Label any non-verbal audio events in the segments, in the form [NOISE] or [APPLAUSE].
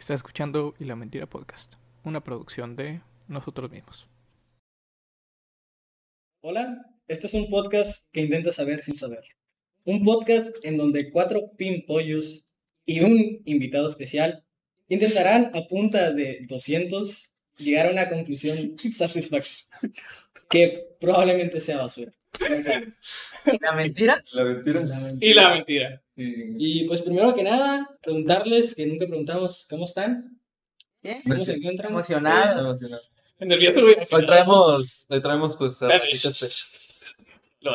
Está escuchando Y la Mentira Podcast, una producción de nosotros mismos. Hola, este es un podcast que intenta saber sin saber. Un podcast en donde cuatro pimpollos y un invitado especial intentarán a punta de 200 llegar a una conclusión satisfactoria que probablemente sea basura. [LAUGHS] ¿La mentira? La mentira. La mentira. Y la mentira. Y pues primero que nada, preguntarles, que nunca preguntamos, ¿cómo están? Bien. ¿Cómo se encuentran? Emocionado. Nervioso, güey. Hoy traemos, hoy traemos pues a. Lo-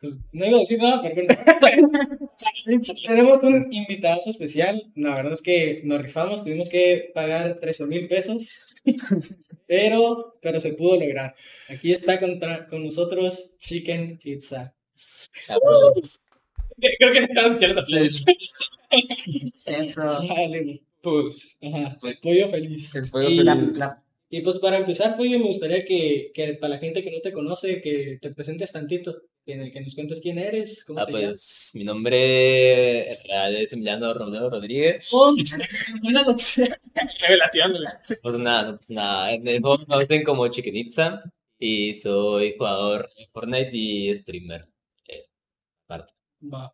Pues, no iba a decir nada, pero bueno. [LAUGHS] Tenemos un invitado especial. La verdad es que nos rifamos, tuvimos que pagar 13 mil pesos, [LAUGHS] pero, pero se pudo lograr. Aquí está contra- con nosotros Chicken Pizza. [LAUGHS] Creo que necesitamos escuchar esta playlist. Eso. Dale, Pues, Ajá, pollo feliz. El pollo Y- feliz. Y pues para empezar, Pollo, me gustaría que, que para la gente que no te conoce, que te presentes tantito, que, que nos cuentes quién eres, cómo Ah, te llamas. pues mi nombre real es Emiliano Romero Rodríguez. Oh, [LAUGHS] noche. revelación. Pues nada, no, pues nada, en el juego me conocen como Chiquenitza y soy jugador de Fortnite y streamer. Eh, aparte, Va.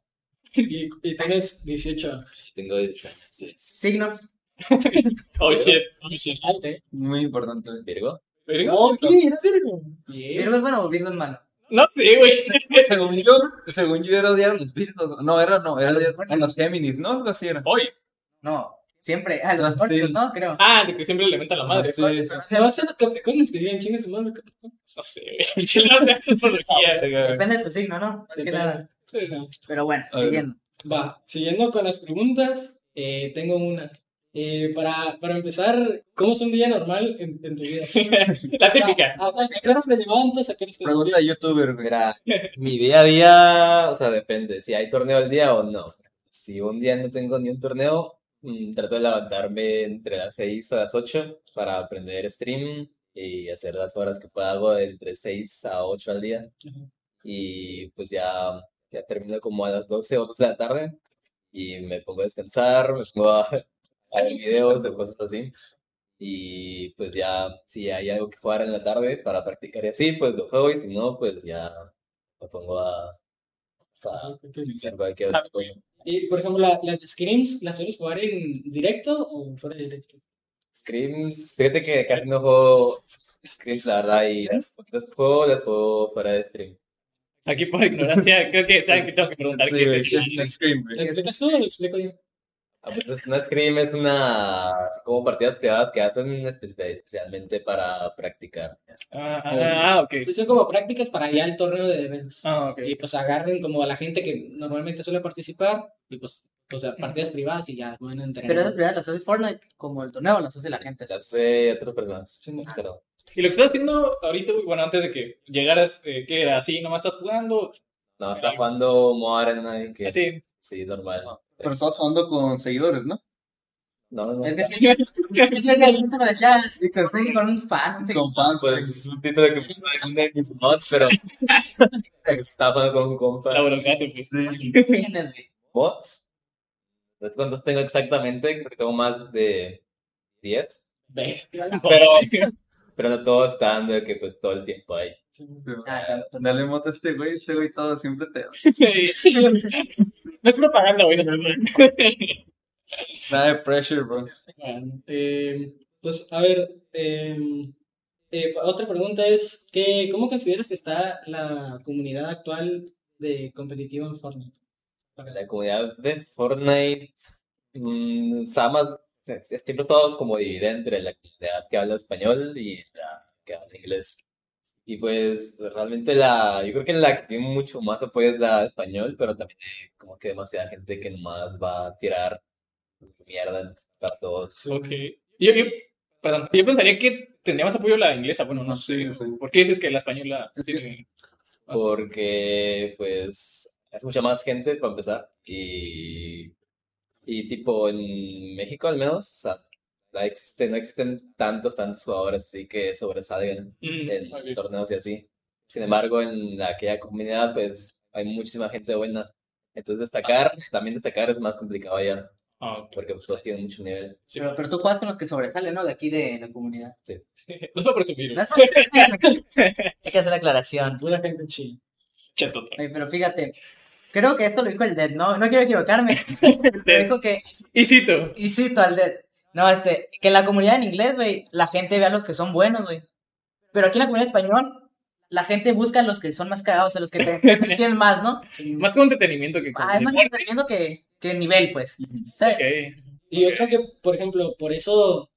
Y, y tienes 18 años. tengo 18 años. sí. Signos. Shit, shit. Arte. Muy importante. Virgo. Virgo. Ok, era Virgo. ¿Virgo es bueno o Virgo es malo? No sé, güey. [LAUGHS] Según yo, según yo era odiar a los Virgos. No, era no, era odiar a los Géminis, ¿no? Algo así era. Hoy. No. Siempre. Ah, los Ah, Scorpios, sí. ¿no? Creo. Ah, de que siempre le menta la madre. Sí, sí. Se va a hacer Capricornios que digan chingue su madre Capricornio. No sé, güey. [LAUGHS] Astrología. Depende de tu signo, ¿no? Más que nada. Pero bueno, siguiendo. Va, siguiendo con las preguntas, eh, tengo una. Eh, para, para empezar, ¿cómo es un día normal en, en tu vida? [LAUGHS] La típica. ¿A, a, a qué horas te levantas? ¿A qué te Pregunta de youtuber. Mira, [LAUGHS] mi día a día, o sea, depende si hay torneo al día o no. Si un día no tengo ni un torneo, mm, trato de levantarme entre las 6 a las 8 para aprender stream y hacer las horas que pueda hago entre 6 a 8 al día. Ujú. Y pues ya, ya termino como a las 12 o 2 de la tarde y me pongo a descansar, me pongo a, a ver videos de cosas así. Y pues ya, si hay algo que jugar en la tarde para practicar y así, pues lo juego y si no, pues ya me pongo a, a cualquier otra cosa. Y, por ejemplo, la- las scrims, ¿las sueles jugar en directo o fuera de directo? Scrims, fíjate que casi no juego Scrims, la verdad, y las las que juego, las juego fuera de stream. Aquí por ignorancia, [LAUGHS] creo que saben que tengo que preguntar qué es el- Scream, ¿Lo güey. explicas tú o lo explico yo? Ah, pues, una Scrim es una, como partidas privadas que hacen espe- especialmente para practicar. Ah, ah, ah, ok. Sí, son como prácticas para ya el torneo de eventos. Ah, ok. Y pues agarren como a la gente que normalmente suele participar y pues, o sea, partidas privadas y ya a entrenar. Pero esas primeras las hace Fortnite, como el torneo las hace la gente. Las hace otras personas. Sí, no. Pero, Y lo que estás haciendo ahorita, güey, bueno, antes de que llegaras, eh, ¿qué era? ¿Así nomás estás jugando? no, está jugando Moa Arena y que Así. sí, normal. Pero estás jugando con seguidores, ¿no? No, no, no. Es que [LAUGHS] es que ese me decía, con un fan. Con fans. Pues es un título que puse en de mis mods, pero [LAUGHS] estaba jugando con un compa. La pues. ¿Quiénes, güey? ¿Mods? No sé cuántos tengo exactamente, creo que tengo más de 10. Bestia. Pero, [LAUGHS] Pero no todos están de que pues todo el tiempo ahí. Ah. Dale moto a este güey, este güey todo siempre te... [LAUGHS] [LAUGHS] no es propaganda, güey. No sé. [LAUGHS] Nada de pressure, bro. Bueno, eh, pues a ver, eh, eh, otra pregunta es, ¿qué, ¿cómo consideras que está la comunidad actual de competitiva en Fortnite? La comunidad de Fortnite mm, está más, es- siempre ha estado como dividida entre la comunidad que habla español y la que habla inglés. Y pues realmente la, yo creo que la que tiene mucho más apoyo es la de español, pero también hay como que demasiada gente que nomás va a tirar mierda para todos. Ok. Yo, yo, perdón, yo pensaría que tendría más apoyo la inglesa. Bueno, no sé. ¿Por qué dices que la española tiene... porque pues es mucha más gente para empezar y, y tipo en México al menos, o sea, no existen, no existen tantos, tantos jugadores así que sobresalgan Mm, en torneos y así. Sin embargo, en aquella comunidad pues hay muchísima gente buena. Entonces destacar, también destacar es más complicado allá. Ah, ok. porque pues todos tienen mucho nivel. Sí. Pero, pero tú juegas con los que sobresalen, ¿no? De aquí de la comunidad. [LAUGHS] No es para presumir, No güey. es [LAUGHS] Hay que hacer la aclaración. Pura gente. Oye, pero fíjate, creo que esto lo dijo el Dead, no, no quiero equivocarme. [LAUGHS] Pero dijo que, Y cito. y cito al Dead. No, este, que en la comunidad en inglés, güey, la gente ve a los que son buenos, güey. Pero aquí en la comunidad español, la gente busca a los que son más cagados, a los que te, [LAUGHS] tienen más, ¿no? Más como entretenimiento que Ah, es más deporte. entreteniendo que, que nivel, pues. ¿Sabes? Ok. Y yo creo que, por ejemplo, por eso,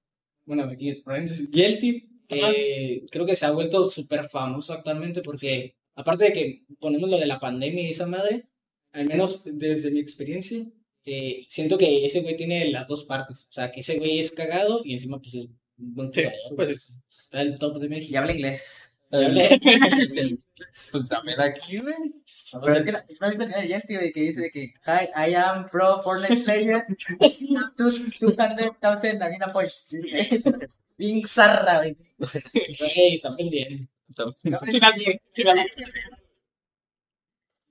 bueno, aquí Guilty, eh, creo que se ha vuelto súper famoso actualmente porque, aparte de que ponemos lo de la pandemia y esa madre, al menos desde mi experiencia, eh, siento que ese güey tiene las dos partes. O sea, que ese güey es cagado y encima, pues es un buen Sí, jugador. pues. Está el top de Y México. habla inglés. Pues también aquí, güey. Pero es que ¿no has visto el de Yelty, güey, que dice que Hi, I am pro Fortnite player. 200,000 arena points. Bien zarra, güey. Güey, también bien. Albur.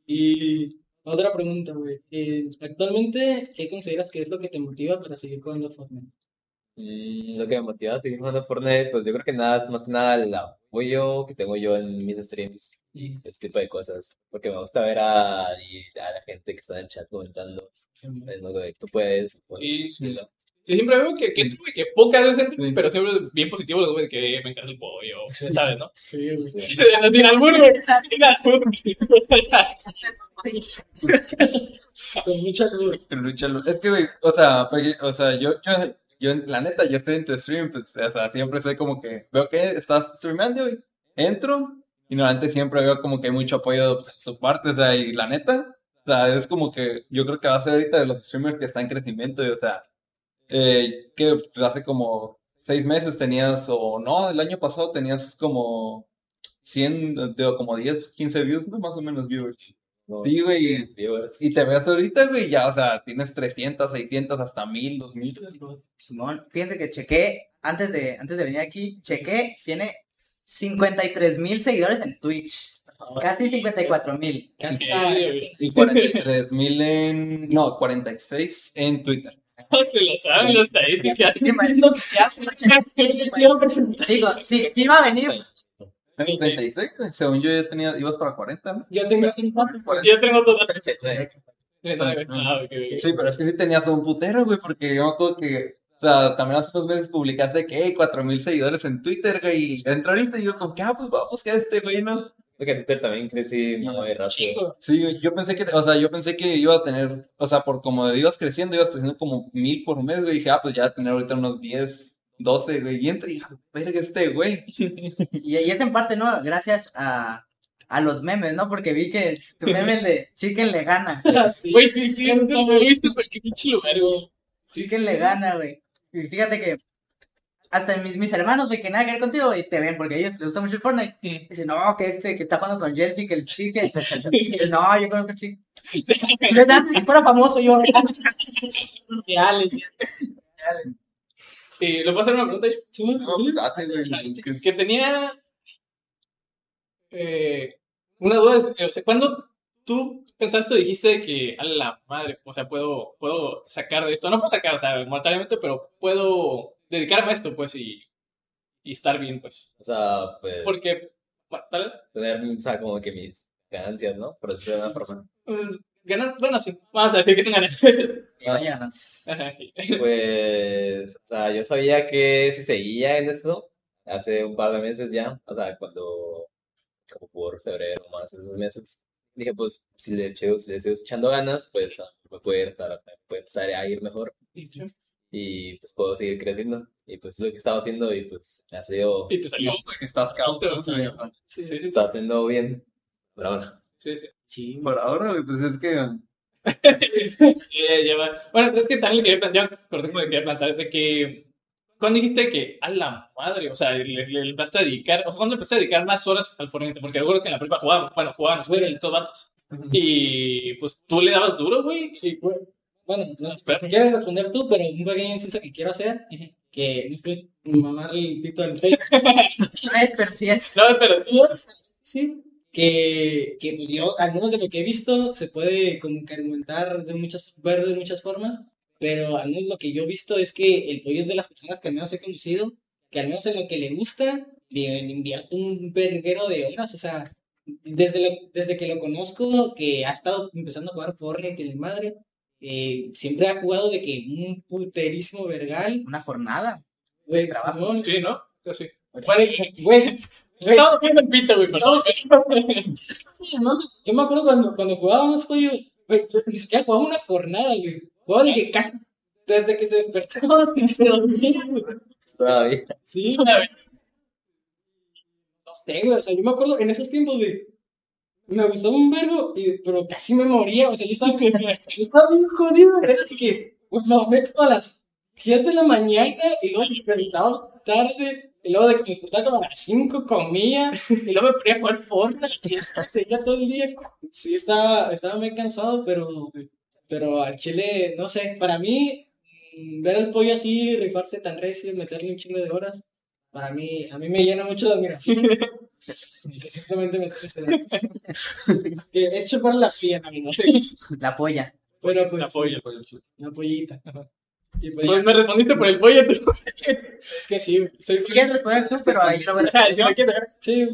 Y otra pregunta, güey. Eh, actualmente, ¿qué consideras que es lo que te motiva para seguir jugando Fortnite? Mm, lo que me motiva a seguir jugando Fortnite, pues yo creo que nada, más que nada el apoyo que tengo yo en mis streams y ese tipo de cosas. Porque me gusta ver a, a la gente que está en el chat comentando. es lo que tú puedes. pues, Sí, sí. lo- Yo siempre veo que, que, que pocas veces, pero siempre bien positivo los güey de que me encanta el pollo, ¿sabes, no? Sí, güey. Sin albur, güey. Sin albur. Con mucha luz. Pero luchalo. Es que, güey, o sea, pues, o sea, yo, yo, yo, la neta, yo estoy en tu stream, pues, o sea, siempre soy como que, veo que estás streamando, güey, entro, y normalmente siempre veo como que hay mucho apoyo pues, de su parte, o sea, y la neta, o sea, es como que, yo creo que va a ser ahorita de los streamers que está en crecimiento, y, o sea, eh, que hace como seis meses tenías, o no, el año pasado tenías como 100, de, como 10, 15 views, ¿no? Más o menos viewers. no, Sí, güey, sí, y te ves ahorita, güey, ya, o sea, tienes 300, 600, hasta 1000, 2000. Simón, fíjate que chequé, antes de, antes de venir aquí, chequé, tiene 53 mil seguidores en Twitch. Casi 54 mil. Casi. Y 43 mil en. No, 46 en Twitter. [LAUGHS] Se lo saben las estadísticas. Digo, sí, sí va a venir. En 36, güey, según yo ya tenía, ibas para 40, ¿no? Yo tengo. Yo tengo todo. Sí. Ah. Sí, pero es que sí tenías un putero, güey, porque yo me acuerdo que. O sea, también hace unos meses publicaste que hay 4 mil seguidores en Twitter, güey. Y entro ahorita y yo, como que, ah, pues vamos, que este, güey, ¿no? Que Twitter también crecí muy rápido. Sí, yo pensé que, o sea, yo pensé que iba a tener, o sea, por como ibas creciendo, ibas creciendo como mil por mes, güey. Dije, ah, pues ya va a tener ahorita unos 10, 12, güey. Y entré y verga, este, güey. [LAUGHS] Y, y es en parte, ¿no? Gracias a, a los memes, ¿no? Porque vi que tu meme de Chicken le gana. [LAUGHS] Güey, sí, sí, es como viste, porque qué pinche lugar, güey. Chicken le gana, güey. Y fíjate que hasta mis, mis hermanos, güey, que nada que ver contigo, güey, te ven porque a ellos les gusta mucho el Fortnite. Sí. Dicen, no, que este, que está jugando con Jelty, que el Chicken. [LAUGHS] Y yo, no, yo conozco al Chicken. Yo, antes que fuera famoso, yo. [LAUGHS] Reales. Eh, ¿Le puedo hacer una pregunta. Que, tenía eh, una duda. es, O sea, ¿cuándo tú pensaste o dijiste que a la madre, o sea, puedo, puedo sacar de esto? No puedo sacar, o sea, monetariamente, pero puedo dedicarme a esto, pues, y, y estar bien, pues. O sea, pues. Porque, tal vez, Tener, o sea, como que mis ganancias, ¿no? Por decirlo de una forma. mm, ganar, bueno, sí, vamos a decir que tengan Y vaya ganancias. [LAUGHS] Pues, o sea, yo sabía que si seguía en esto hace un par de meses ya, o sea, cuando, como por febrero más, esos meses, dije, pues, si le echo, si le sigo echando ganas, pues, ah, me puede estar, me puede empezar a ir mejor y pues puedo seguir creciendo. Y pues es lo que estaba haciendo y pues me ha salido, Y te salió. Que estás güey. Sí, sí, sí. está haciendo bien por ahora. sí, sí. Sí, Por ahora, pues es que. [LAUGHS] Bueno, es que también le quería plantear, correcto, le quería plantear de que cuando dijiste que a la madre, o sea, le, le, le empezaste a dedicar, o sea, cuando empezaste a dedicar más horas al Fortnite, porque recuerdo que en la prepa jugaban, bueno, jugaban ustedes, estos vatos, y pues tú le dabas duro, güey. Sí, güey. Bueno, no sé si quieres responder tú, pero un pequeño inciso que quiero hacer, que después mamar el pito pecho. [LAUGHS] No es, pero sí es. No, pero Sí, que, que pues, yo, al menos de lo que he visto, se puede como que argumentar de muchas, ver de muchas formas, pero al menos lo que yo he visto es que el pollo es de las personas que al menos he conocido, que al menos en lo que le gusta, invierte un verguero de horas, o sea, desde, lo- desde que lo conozco, que ha estado empezando a jugar Fortnite y la madre, eh, siempre ha jugado de que un puterísimo vergal, Una jornada. güey, Trabajo. Sí, ¿no? Yo sí. güey, [LAUGHS] güey, güey, Estamos viendo el pito, güey, perdón. no, yo me acuerdo cuando, cuando jugábamos, pollo, güey, yo ni siquiera jugaba una jornada, güey. De que casi desde que te despertabas que se dormía, güey. Todavía. Sí, no sé, güey, o sea, yo me acuerdo en esos tiempos, güey. Me gustaba un verbo, y, pero casi me moría, o sea, yo estaba, [LAUGHS] yo estaba bien jodido, era que, güey, me dormía como a las 10 de la mañana, y luego me despertaba tarde, y luego de que me despertaba como a las 5 comía, y luego me ponía a jugar Fortnite, y seguía todo el día. Sí, estaba, estaba muy cansado, pero, pero al chile, no sé, para mí, mm, ver al pollo así, rifarse tan recio, meterle un chingo de horas, para mí, a mí me llena mucho de admiración. Y [LAUGHS] que simplemente me que hecho para la pierna, ¿no? La polla. Pero pues, La polla. una pollita. Y pues, Pues me respondiste por el pollo, tú. es que sí, soy quieres responder tú, pero ahí lo voy a O sea, yo me quiero- Sí,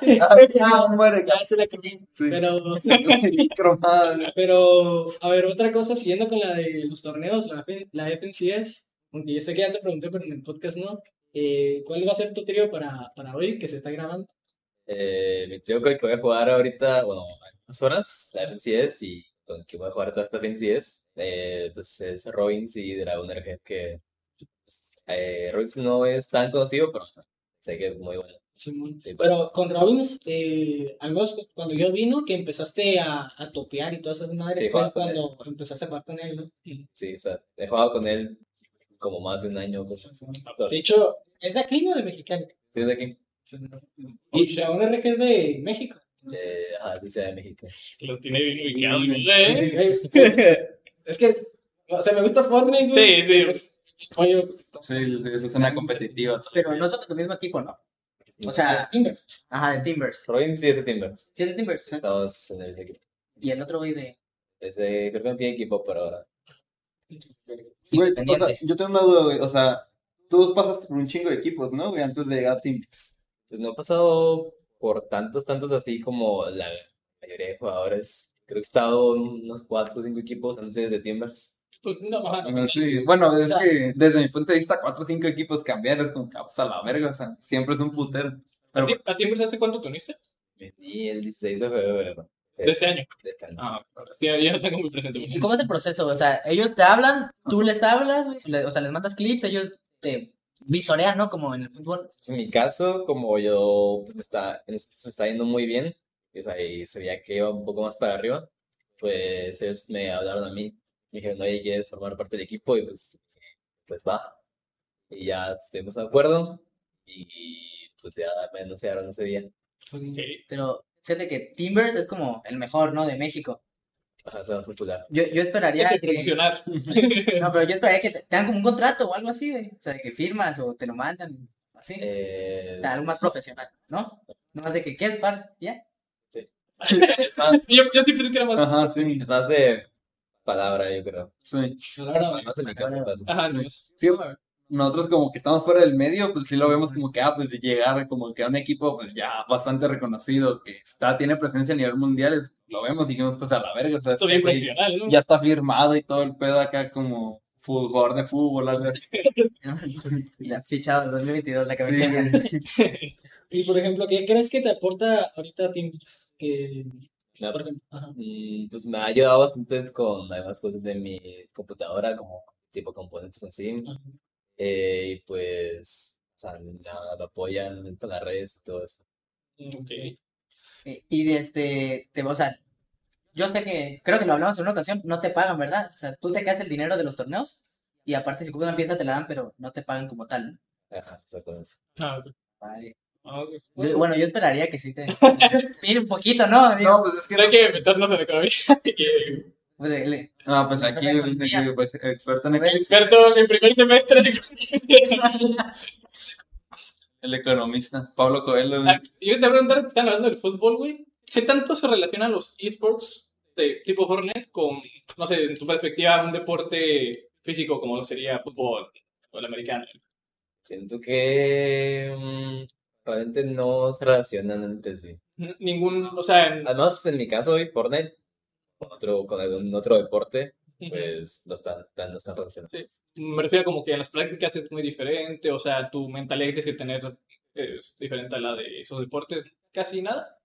[LAUGHS] Ah, muere, ya se la comí. Sí. [LAUGHS] [LAUGHS] Pero, a ver, otra cosa, siguiendo con la de los torneos, la, F- la FNCS, aunque yo sé que ya te pregunté, pero en el podcast no. eh, ¿Cuál va a ser tu trío para, para hoy que se está grabando? Eh, mi trío con el que voy a jugar ahorita, bueno, en unas horas, la FNCS, y con el que voy a jugar toda esta FNCS, eh, pues es Robins y Dragon RG, que pues, eh, Robins no es tan conocido, pero o sea, sé que es muy bueno. Simón. Sí, pues, Pero con Robbins, eh, al menos cu- cuando yo vino, que empezaste a, a topear y todas esas madres, Sí, cuando empezaste a jugar con él, ¿no? sí, o sea, he jugado con él como más de un año. De hecho, ¿es de aquí o de Mexicali? Sí, es de aquí, Y Dragon RG es de México. eh, ajá, de Ciudad de México. Lo tiene bien ubicado. ¿eh? Eh, pues, es que, o sea, me gusta Fortnite. Sí, sí. Pues, Oye, Sí, es una competitiva. Pero no son de tu mismo equipo, ¿no? O sea, Timbers. ajá, de Timbers. Robins sí es de Timbers. Sí, es de Timbers. Estamos en el mismo equipo. Y el otro güey de. Ese, creo que no tiene equipo por ahora. Güey, o sea, Independiente. yo tengo una duda, güey. O sea, tú pasaste por un chingo de equipos, ¿no, güey? Antes de llegar a Team. Pues no he pasado por tantos, tantos así como la mayoría de jugadores. Creo que he estado en unos 4 o 5 equipos antes de Timbers. Pues no, ajá. O sea, sí. Bueno, es que desde mi punto de vista, cuatro o cinco equipos cambiar es como que ah, pues, a la verga, o sea, siempre es un putero. ¿A Pero ti, a hace cuánto te uniste? Y el 16 de febrero. De este año. De este año. Ah, ya, ya lo tengo muy presente. ¿Y cómo es el proceso? O sea, ellos te hablan, tú les hablas, o sea, les mandas clips, ellos te visorean, ¿no? Como en el fútbol. Pues en mi caso, como yo pues, me está, en se me está yendo muy bien, pues ahí se veía que iba un poco más para arriba, pues ellos me hablaron a mí, me dijeron, oye, ¿quieres formar parte del equipo? Y pues, pues va. Y ya estuvimos de acuerdo y pues ya me anunciaron ese día. Ok. Pero fíjate que Timbers es como el mejor, ¿no? De México. Ajá, se más popular. Yo, yo esperaría que promocionar. [LAUGHS] No, pero yo esperaría que te, te dan como un contrato o algo así, güey. O sea, que firmas o te lo mandan, así. Eh, O sea, algo más profesional, ¿no? No más de que quieres par, ¿ya? es [LAUGHS] más, Yo, yo siempre que era más. Ajá, sí. es más de palabra, yo creo. Sí. Ajá, no. Nosotros como que estamos fuera del medio, pues sí lo vemos como que, ah, pues de llegar como que a un equipo pues ya bastante reconocido, que está, tiene presencia a nivel mundial, es- lo vemos y dijimos, pues a la verga, o sea, Esto este bien güey profesional, ¿no? ya está firmado y todo el pedo acá como jugador de fútbol, algo. [LAUGHS] Ya, fichado, 2022, la cabeza. Sí. [LAUGHS] y por ejemplo, ¿qué crees que te aporta ahorita Timbers? Que, No, por ejemplo, ajá. Mm, Pues me ha ayudado bastante con algunas cosas de mi computadora, como tipo componentes así. Eh, y pues, o sea, nada, me apoyan con las redes y todo eso. Ok. Y, y este, te, o sea, yo sé que, creo que lo hablamos en una ocasión, no te pagan, ¿verdad? O sea, tú te quedas el dinero de los torneos y aparte si compras una pieza te la dan, pero no te pagan como tal, ¿no? Ajá, exactamente. Ah, ok. Vale. Yo- bueno, yo esperaría que sí te... [LAUGHS] Mire un poquito, ¿no? Digo, No, pues es que... Pero hay que meternos en economía. [LAUGHS] Pues, le- Ah, pues aquí, pues, experto en, El experto en primer semestre. [LAUGHS] el economista, Pablo Coelho. Ah, Yo te voy a preguntar que están hablando del fútbol, güey. ¿Qué tanto se relacionan los esports de tipo Fortnite con, no sé, en tu perspectiva, un deporte físico como sería fútbol o el americano? Siento que mm, realmente no se relacionan entre sí. Ningún, o sea, en- menos en mi caso, hoy Fortnite, con otro, con algún otro deporte, pues no están, no están relacionados. me refiero como que en las prácticas es muy diferente, o sea, tu mentalidad que tienes que tener es diferente a la de esos deportes, casi nada.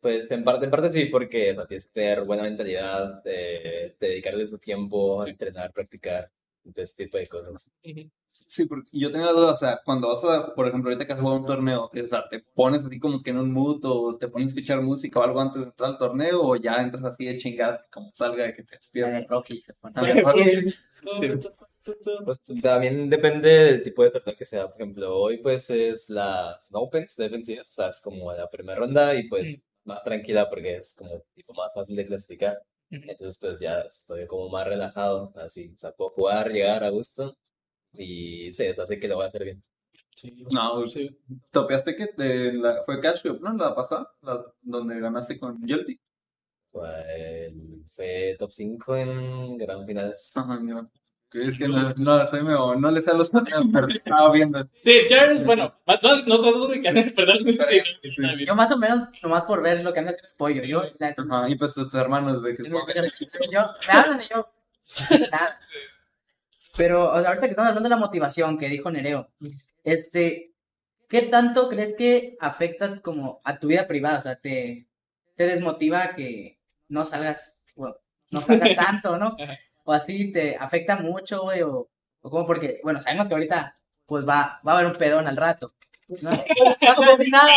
Pues en parte, en parte sí, porque no, tienes que tener buena mentalidad, eh, dedicarle su tiempo a entrenar, practicar, ese tipo de cosas. Ujú. Sí, porque yo tenía la duda, o sea, cuando vas a, por ejemplo, ahorita que has jugado un torneo, o sea, ¿te pones así como que en un mood o te pones a escuchar música o algo antes de entrar al torneo o ya entras así de chingadas como salga de que te despiertas? de Rocky. se pone. Sí. Pues también depende del tipo de torneo que sea. Por ejemplo, hoy pues es la Snow Opens de FNCS, o sea, es como la primera ronda y pues más tranquila porque es como tipo más fácil de clasificar. Entonces pues ya estoy como más relajado, así, o sea, puedo jugar, llegar a gusto y sí, eso hace que lo voy a hacer bien. No, Sí. topeaste que te, la, fue Cash Cup, ¿no? La pasada, la, donde ganaste con Yelty. Fue, fue top 5 en gran finales. Ajá, no. Es que no, no, soy medio, no le sé a los pero estaba viendo. [LAUGHS] Sí, Charles, bueno, más- no, que perdón, sí, sí. Yo más o menos, nomás por ver lo que anda haciendo el pollo. Yo, la Ajá, y pues tus hermanos, güey, que yo, [LAUGHS] yo- me hablan y yo, nada. Pero, o sea, ahorita que estamos hablando de la motivación que dijo Nereo, este, ¿qué tanto crees que afecta como a tu vida privada? O sea, te, te desmotiva a que no salgas, bueno, no salgas [LAUGHS] tanto, ¿no? O así te afecta mucho, güey, o, o como porque, bueno, sabemos que ahorita, pues va, va a haber un pedón al rato. ¿no? [LAUGHS] Nada,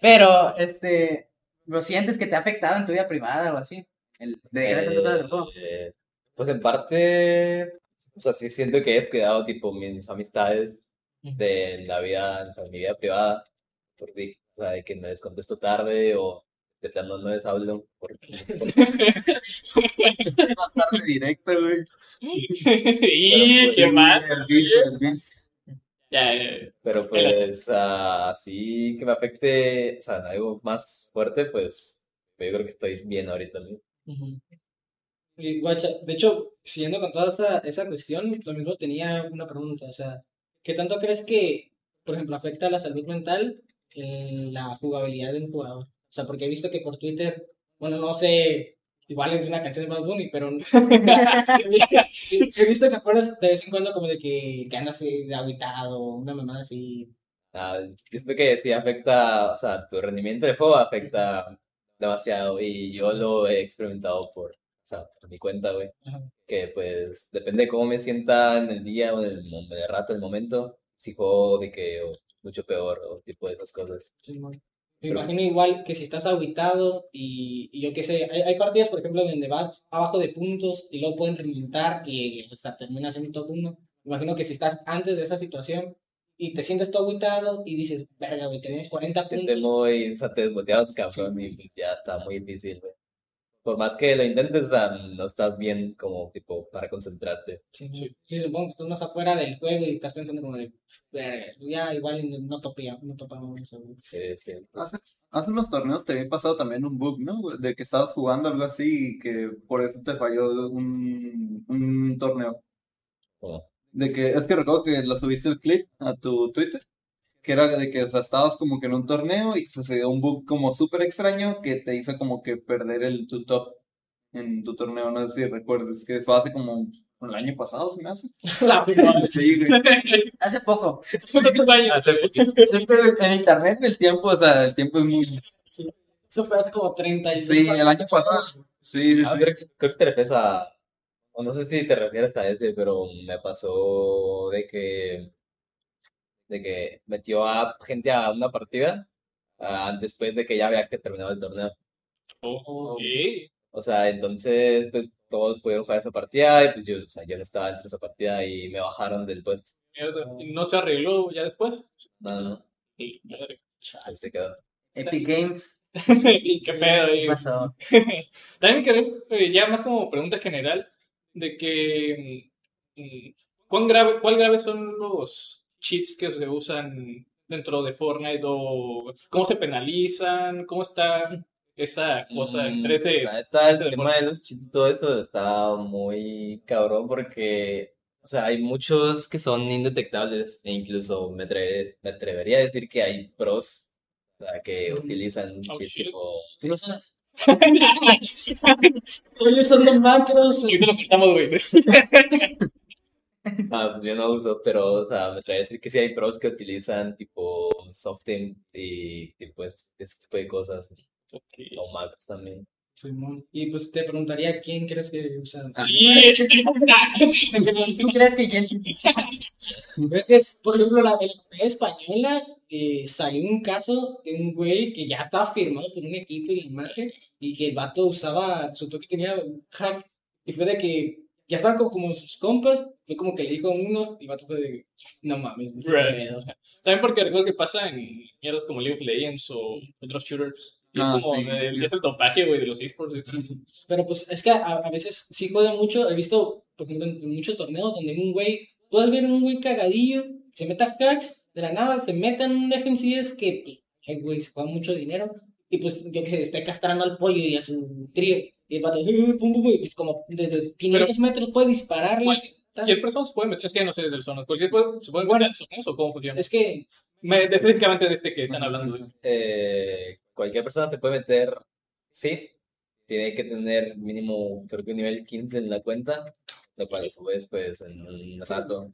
pero, este, ¿lo sientes que te ha afectado en tu vida privada o así? El. Eh, pues en parte, o sea, sí siento que he descuidado tipo mis amistades de la vida, o sea, mi vida privada, por di- o sea, de que no les contesto tarde o de plano no les hablo. Por, por- [LAUGHS] más tarde directo, güey. y qué mal. Pero pues ah, así que me afecte, o sea, en algo más fuerte, pues yo creo que estoy bien ahorita. ¿no? Ujú. Y, guacha, de hecho, siguiendo con toda esa, esa cuestión, lo mismo tenía una pregunta, o sea, ¿qué tanto crees que, por ejemplo, afecta a la salud mental en la jugabilidad de un jugador? O sea, porque he visto que por Twitter, bueno, no sé, igual es una canción de Bad Bunny, pero [LAUGHS] [LAUGHS] he visto que pones de vez en cuando como de que, que andas eh, aguitado, una mamada así. Ah, siento que sí afecta, o sea, tu rendimiento de juego afecta demasiado y yo lo he experimentado por, o sea, por mi cuenta, güey. Que pues depende de cómo me sienta en el día o en el, en el rato, en el momento, si juego de que o mucho peor o tipo de esas cosas. Simón. Me Pero- imagino igual que si estás aguitado y, y yo qué sé, hay, hay partidas, por ejemplo, donde vas abajo de puntos y luego pueden remontar y hasta terminas en top 1. Me imagino que si estás antes de esa situación y te sientes todo aguitado y dices, verga, güey, tenemos 40 Se siente puntos. muy, o sea, te desmotivas, cabrón, y pues ya está muy difícil, güey. Por más que lo intentes, o sea, no estás bien como tipo para concentrarte. Sí, sí, supongo que estás más afuera del juego y estás pensando como de, ya igual no topía, no topamos. Sí, sí. Hace, hace unos torneos te había pasado también un bug, ¿no? De que estabas jugando algo así y que por eso te falló un, un torneo. Como- De que, es que recuerdo que lo subiste el clip a tu Twitter, que era de que, o sea, estabas como que en un torneo y sucedió un bug como súper extraño que te hizo como que perder el tu top en tu torneo, no sé si recuerdas, que fue hace como el año pasado, ¿se me hace? [LAUGHS] La Sí, güey. [LAUGHS] Hace poco. Hace que en internet el tiempo, o sea, el tiempo es muy... Eso fue hace como 30 y Sí, el año pasado. Sí, sí, Ah, sí. creo, que- creo que te refieres a, o no sé si te refieres a ese, pero me pasó de que, de que metió a gente a una partida ah, después de que ya había que terminado el torneo. O sea, entonces, pues todos pudieron jugar esa partida y pues yo, o sea, yo no estaba dentro de esa partida y me bajaron del puesto. Mierda. ¿Y ¿No se arregló ya después? No, no, no, ahí se quedó. Epic Games. [LAUGHS] Qué pedo. ¿Qué pasó? [LAUGHS] También me quedé eh, ya más como pregunta general de que mm, mm, ¿cuán grave, cuál grave son los cheats que se usan dentro de Fortnite o cómo se penalizan, cómo está esa cosa Mm, entre ese... La neta, ese el tema de los cheats y todo eso está muy cabrón porque, o sea, hay muchos que son indetectables e incluso me, atre- me atrevería a decir que hay pros, o sea, que Mm. utilizan Oh, cheats shit. tipo... ¿Tú lo usas? Estoy usando macros. Ahorita lo cortamos, güey. [LAUGHS] Ah, pues yo no uso, pero, o sea, me atrevería a decir que sí hay pros que utilizan tipo Softim y tipo ese, ese tipo de cosas, Ok. o macros también. Simón. Y pues te preguntaría quién crees que usa. [LAUGHS] ¿Tú crees que Jen... [LAUGHS] Es que, por ejemplo, la, en la Liga española eh, salió un caso de un güey que ya estaba firmado por un equipo y la imagen, y que el vato usaba, resultó que tenía hacks, y fue de que ya estaban como, como sus compas, fue como que le dijo a uno, y el vato fue de, no mames, Right. pedo". También porque recuerdo que pasa en mierdas como League of Legends o otros shooters. Y es Ah, como, sí. el- es el topaje, güey, de los esports. Pero pues es que a, a veces sí juega mucho. He visto, por ejemplo, en, en muchos torneos donde un güey, puedes ver un güey cagadillo, se meta hacks, de la nada, se meta en un FNCS que, pues, el güey se juega mucho dinero. Y pues, yo que sé, está castrando al pollo y a su trío. Y el vato, "Eh, pum, pum, pum", y pues, como desde 500 metros puede dispararle. Bueno, ¿Cualquier persona se puede meter? Es que no sé del zona. ¿Cualquier puede, se puede meter en torneos o cómo funciona? Es que, Me, específicamente de este que están hablando. Eh, cualquier persona se puede meter, sí, tiene que tener mínimo, creo que un nivel 15 en la cuenta, lo cual subes pues en un rato.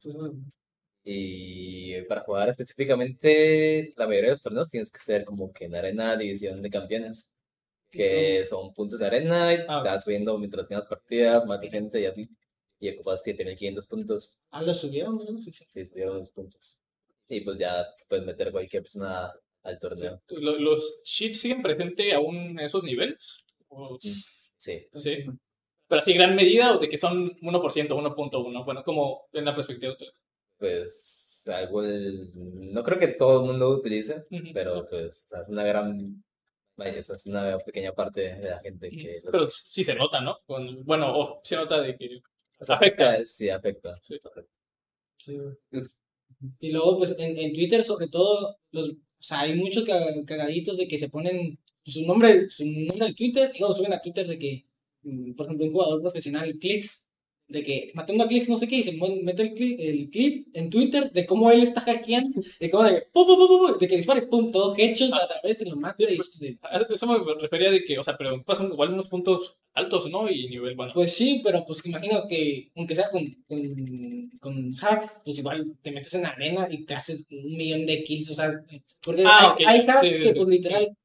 Y para jugar específicamente la mayoría de los torneos tienes que ser como que en arena división de campeones, que son puntos de arena y Ah. vas subiendo mientras ganas partidas, mata gente y así. Y ocupas 7500 puntos, ah, lo subieron, ¿no? Sí, subieron los puntos. Y pues ya puedes meter cualquier persona al torneo. ¿Lo- ¿Los chips siguen presentes aún en esos niveles? ¿O- Sí. sí. ¿Pero así gran medida o de que son 1%, 1.1? Bueno, como en la perspectiva de ustedes. Pues algo el- no creo que todo el mundo lo utilice, pero pues o sea, es una gran, vaya, o sea, es una pequeña parte de la gente que los Pero sí se nota, ¿no? Con- bueno, o se nota de que o sea, afecta. Sí, afecta. Sí. Sí. Y luego, pues, en, en Twitter, sobre todo, los, o sea, hay muchos ca- cagaditos de que se ponen su nombre, su nombre de Twitter y luego suben a Twitter de que, mm, por ejemplo, un jugador profesional, clics, de que matando a clics no sé qué, y se mete el, clip, el clip en Twitter de cómo él está hackeando, de cómo de, pum, pum, pum, de que dispare, pum, todos hechos a través de lo mata y es de, Eso me refería de que, o sea, pero pasan igual unos puntos altos, ¿no? Y nivel, bueno. Pues sí, pero pues imagino que aunque sea con, con, con hack, pues igual te metes en arena y te haces un millón de kills, o sea, porque Ah, hay, ok, hay hacks sí, que pues literal,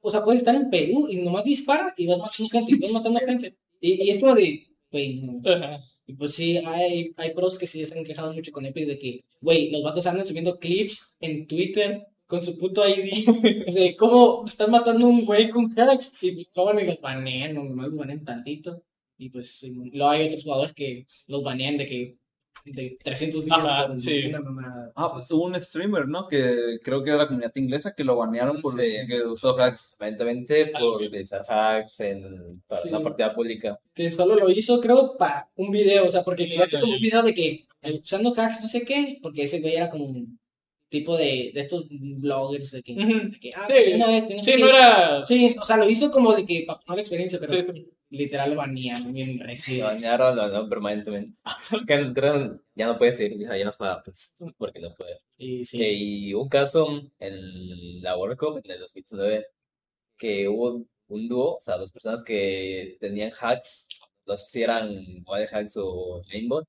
o sea, puedes estar en Perú y nomás dispara y vas matando gente, y vas matando gente. Y, y es como de, no. Ajá. Y pues sí, hay, hay pros que sí se han quejado mucho con Epic de que, güey, los vatos andan subiendo clips en Twitter con su puto ID [LAUGHS] de cómo están matando a un güey con hacks y ni los banean, o nomás los banean tantito. Y pues sí, luego hay otros jugadores que los banean de que de 300 días Ajá, por sí. una mamada. Ah, pues hubo un streamer, ¿no? Que creo que era la comunidad inglesa que lo banearon por Sí. que usó hacks. Aparentemente Ah, por utilizar hacks en para Sí. la partida pública. que solo lo hizo, creo, para un video, o sea, porque ya, como un video de que eh, usando hacks no sé qué, porque ese güey era como un tipo de, de estos bloggers de que, Ujú. de que ah, Sí. pues, una vez, no sé Sí, qué. no era. Sí, o sea, lo hizo como de que para la experiencia, pero Sí, sí. Literal banearon bien recio. banearon, lo banearon permanentemente. [LAUGHS] Creo que ya no puede seguir, ya no juega, pues, porque no puede. Y sí. Eh, Y hubo un caso en la World Cup en el 2019 que hubo un dúo, o sea, dos personas que tenían hacks, dos si eran wild hacks o aimbot,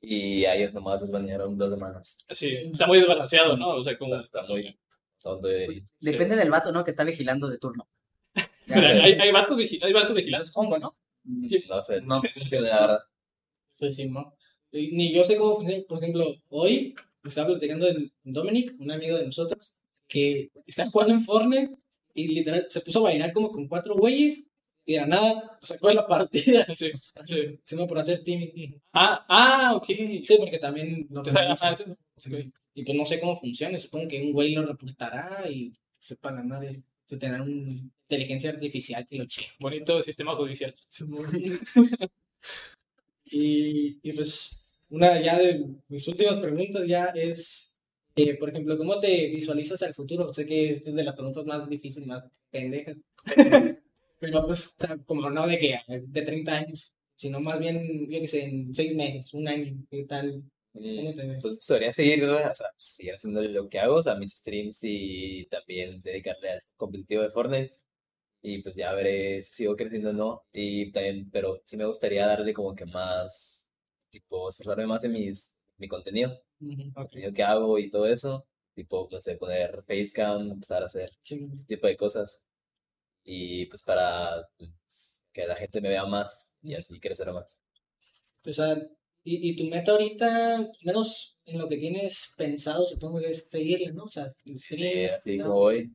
y a ellos nomás los banearon dos semanas. Sí, está muy desbalanceado, ¿no? O sea, como. Está muy tonto de Depende del vato, ¿no? Que está vigilando de turno. Pero hay, hay vatos, vigi- hay vatos vigilantes. supongo, ¿no? No sé, No. sí, la verdad. Pues sí, ¿no? Ni yo sé cómo funciona. Por ejemplo, hoy estaba platicando con Dominic, un amigo de nosotros, que está jugando en Fortnite y literal se puso a bailar como con cuatro güeyes y de la nada sacó de la partida. [LAUGHS] Sí, sí. Me por hacer teaming. Ah, ah, ok. Sí, porque también lo O sea, penalizan. ajá, sí, sí. Ok. Y pues no sé cómo funciona. Supongo que un güey lo reportará y sepa ganar. el- Se tendrá una inteligencia artificial que lo cheque. Bonito sistema judicial. Y, y pues una ya de mis últimas preguntas ya es Eh, por ejemplo, ¿cómo te visualizas al futuro? Sé que es de las preguntas más difíciles, más pendejas. [LAUGHS] Pero pues, o sea, como no de que de 30 años, sino más bien, yo que sé, en 6 meses, un año, ¿qué tal? ¿Cómo te ves? Pues podría seguir, o sea, seguir haciendo lo que hago, o sea, mis streams y también dedicarle al competitivo de Fortnite. Y pues ya veré si sigo creciendo o no. Y también, pero sí me gustaría darle como que más, tipo, esforzarme más en mis, mi contenido, Ujú, contenido que hago y todo eso. Tipo, no sé, poner facecam, empezar a hacer sí. ese tipo de cosas. Y pues para pues, que la gente me vea más y así crecer más. O sea, y, y tu meta ahorita, menos en lo que tienes pensado, supongo que es seguirle, ¿no? O sea, Sí, streams, así ¿no? como voy.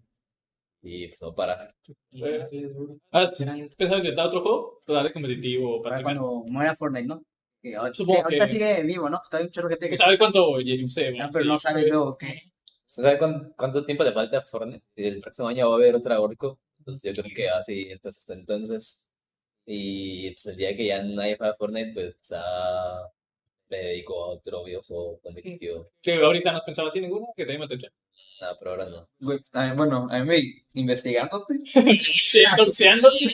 Y pues no parar. Y darle duro. ¿Has pensado en intentar otro juego? Total competitivo para Para cuando muera Fortnite, ¿no? Que, Supongo que ahorita que- sigue vivo, ¿no? Hay un chorro de gente que... Saber cuánto se Ah, pero no sabes luego qué. ¿Sabes cuán- cuánto tiempo le falta a Fortnite? Y el próximo año va a haber otra Orco. Entonces yo creo que así, pues hasta entonces. Y pues el día que ya nadie juega Fortnite, pues quizá me dedico a otro videojuego competitivo. Que ahorita no has pensado así ninguno, que te atención. Nada, por ahora no. Bueno, a mí me investigándote. [LAUGHS] Sí, doxeándote.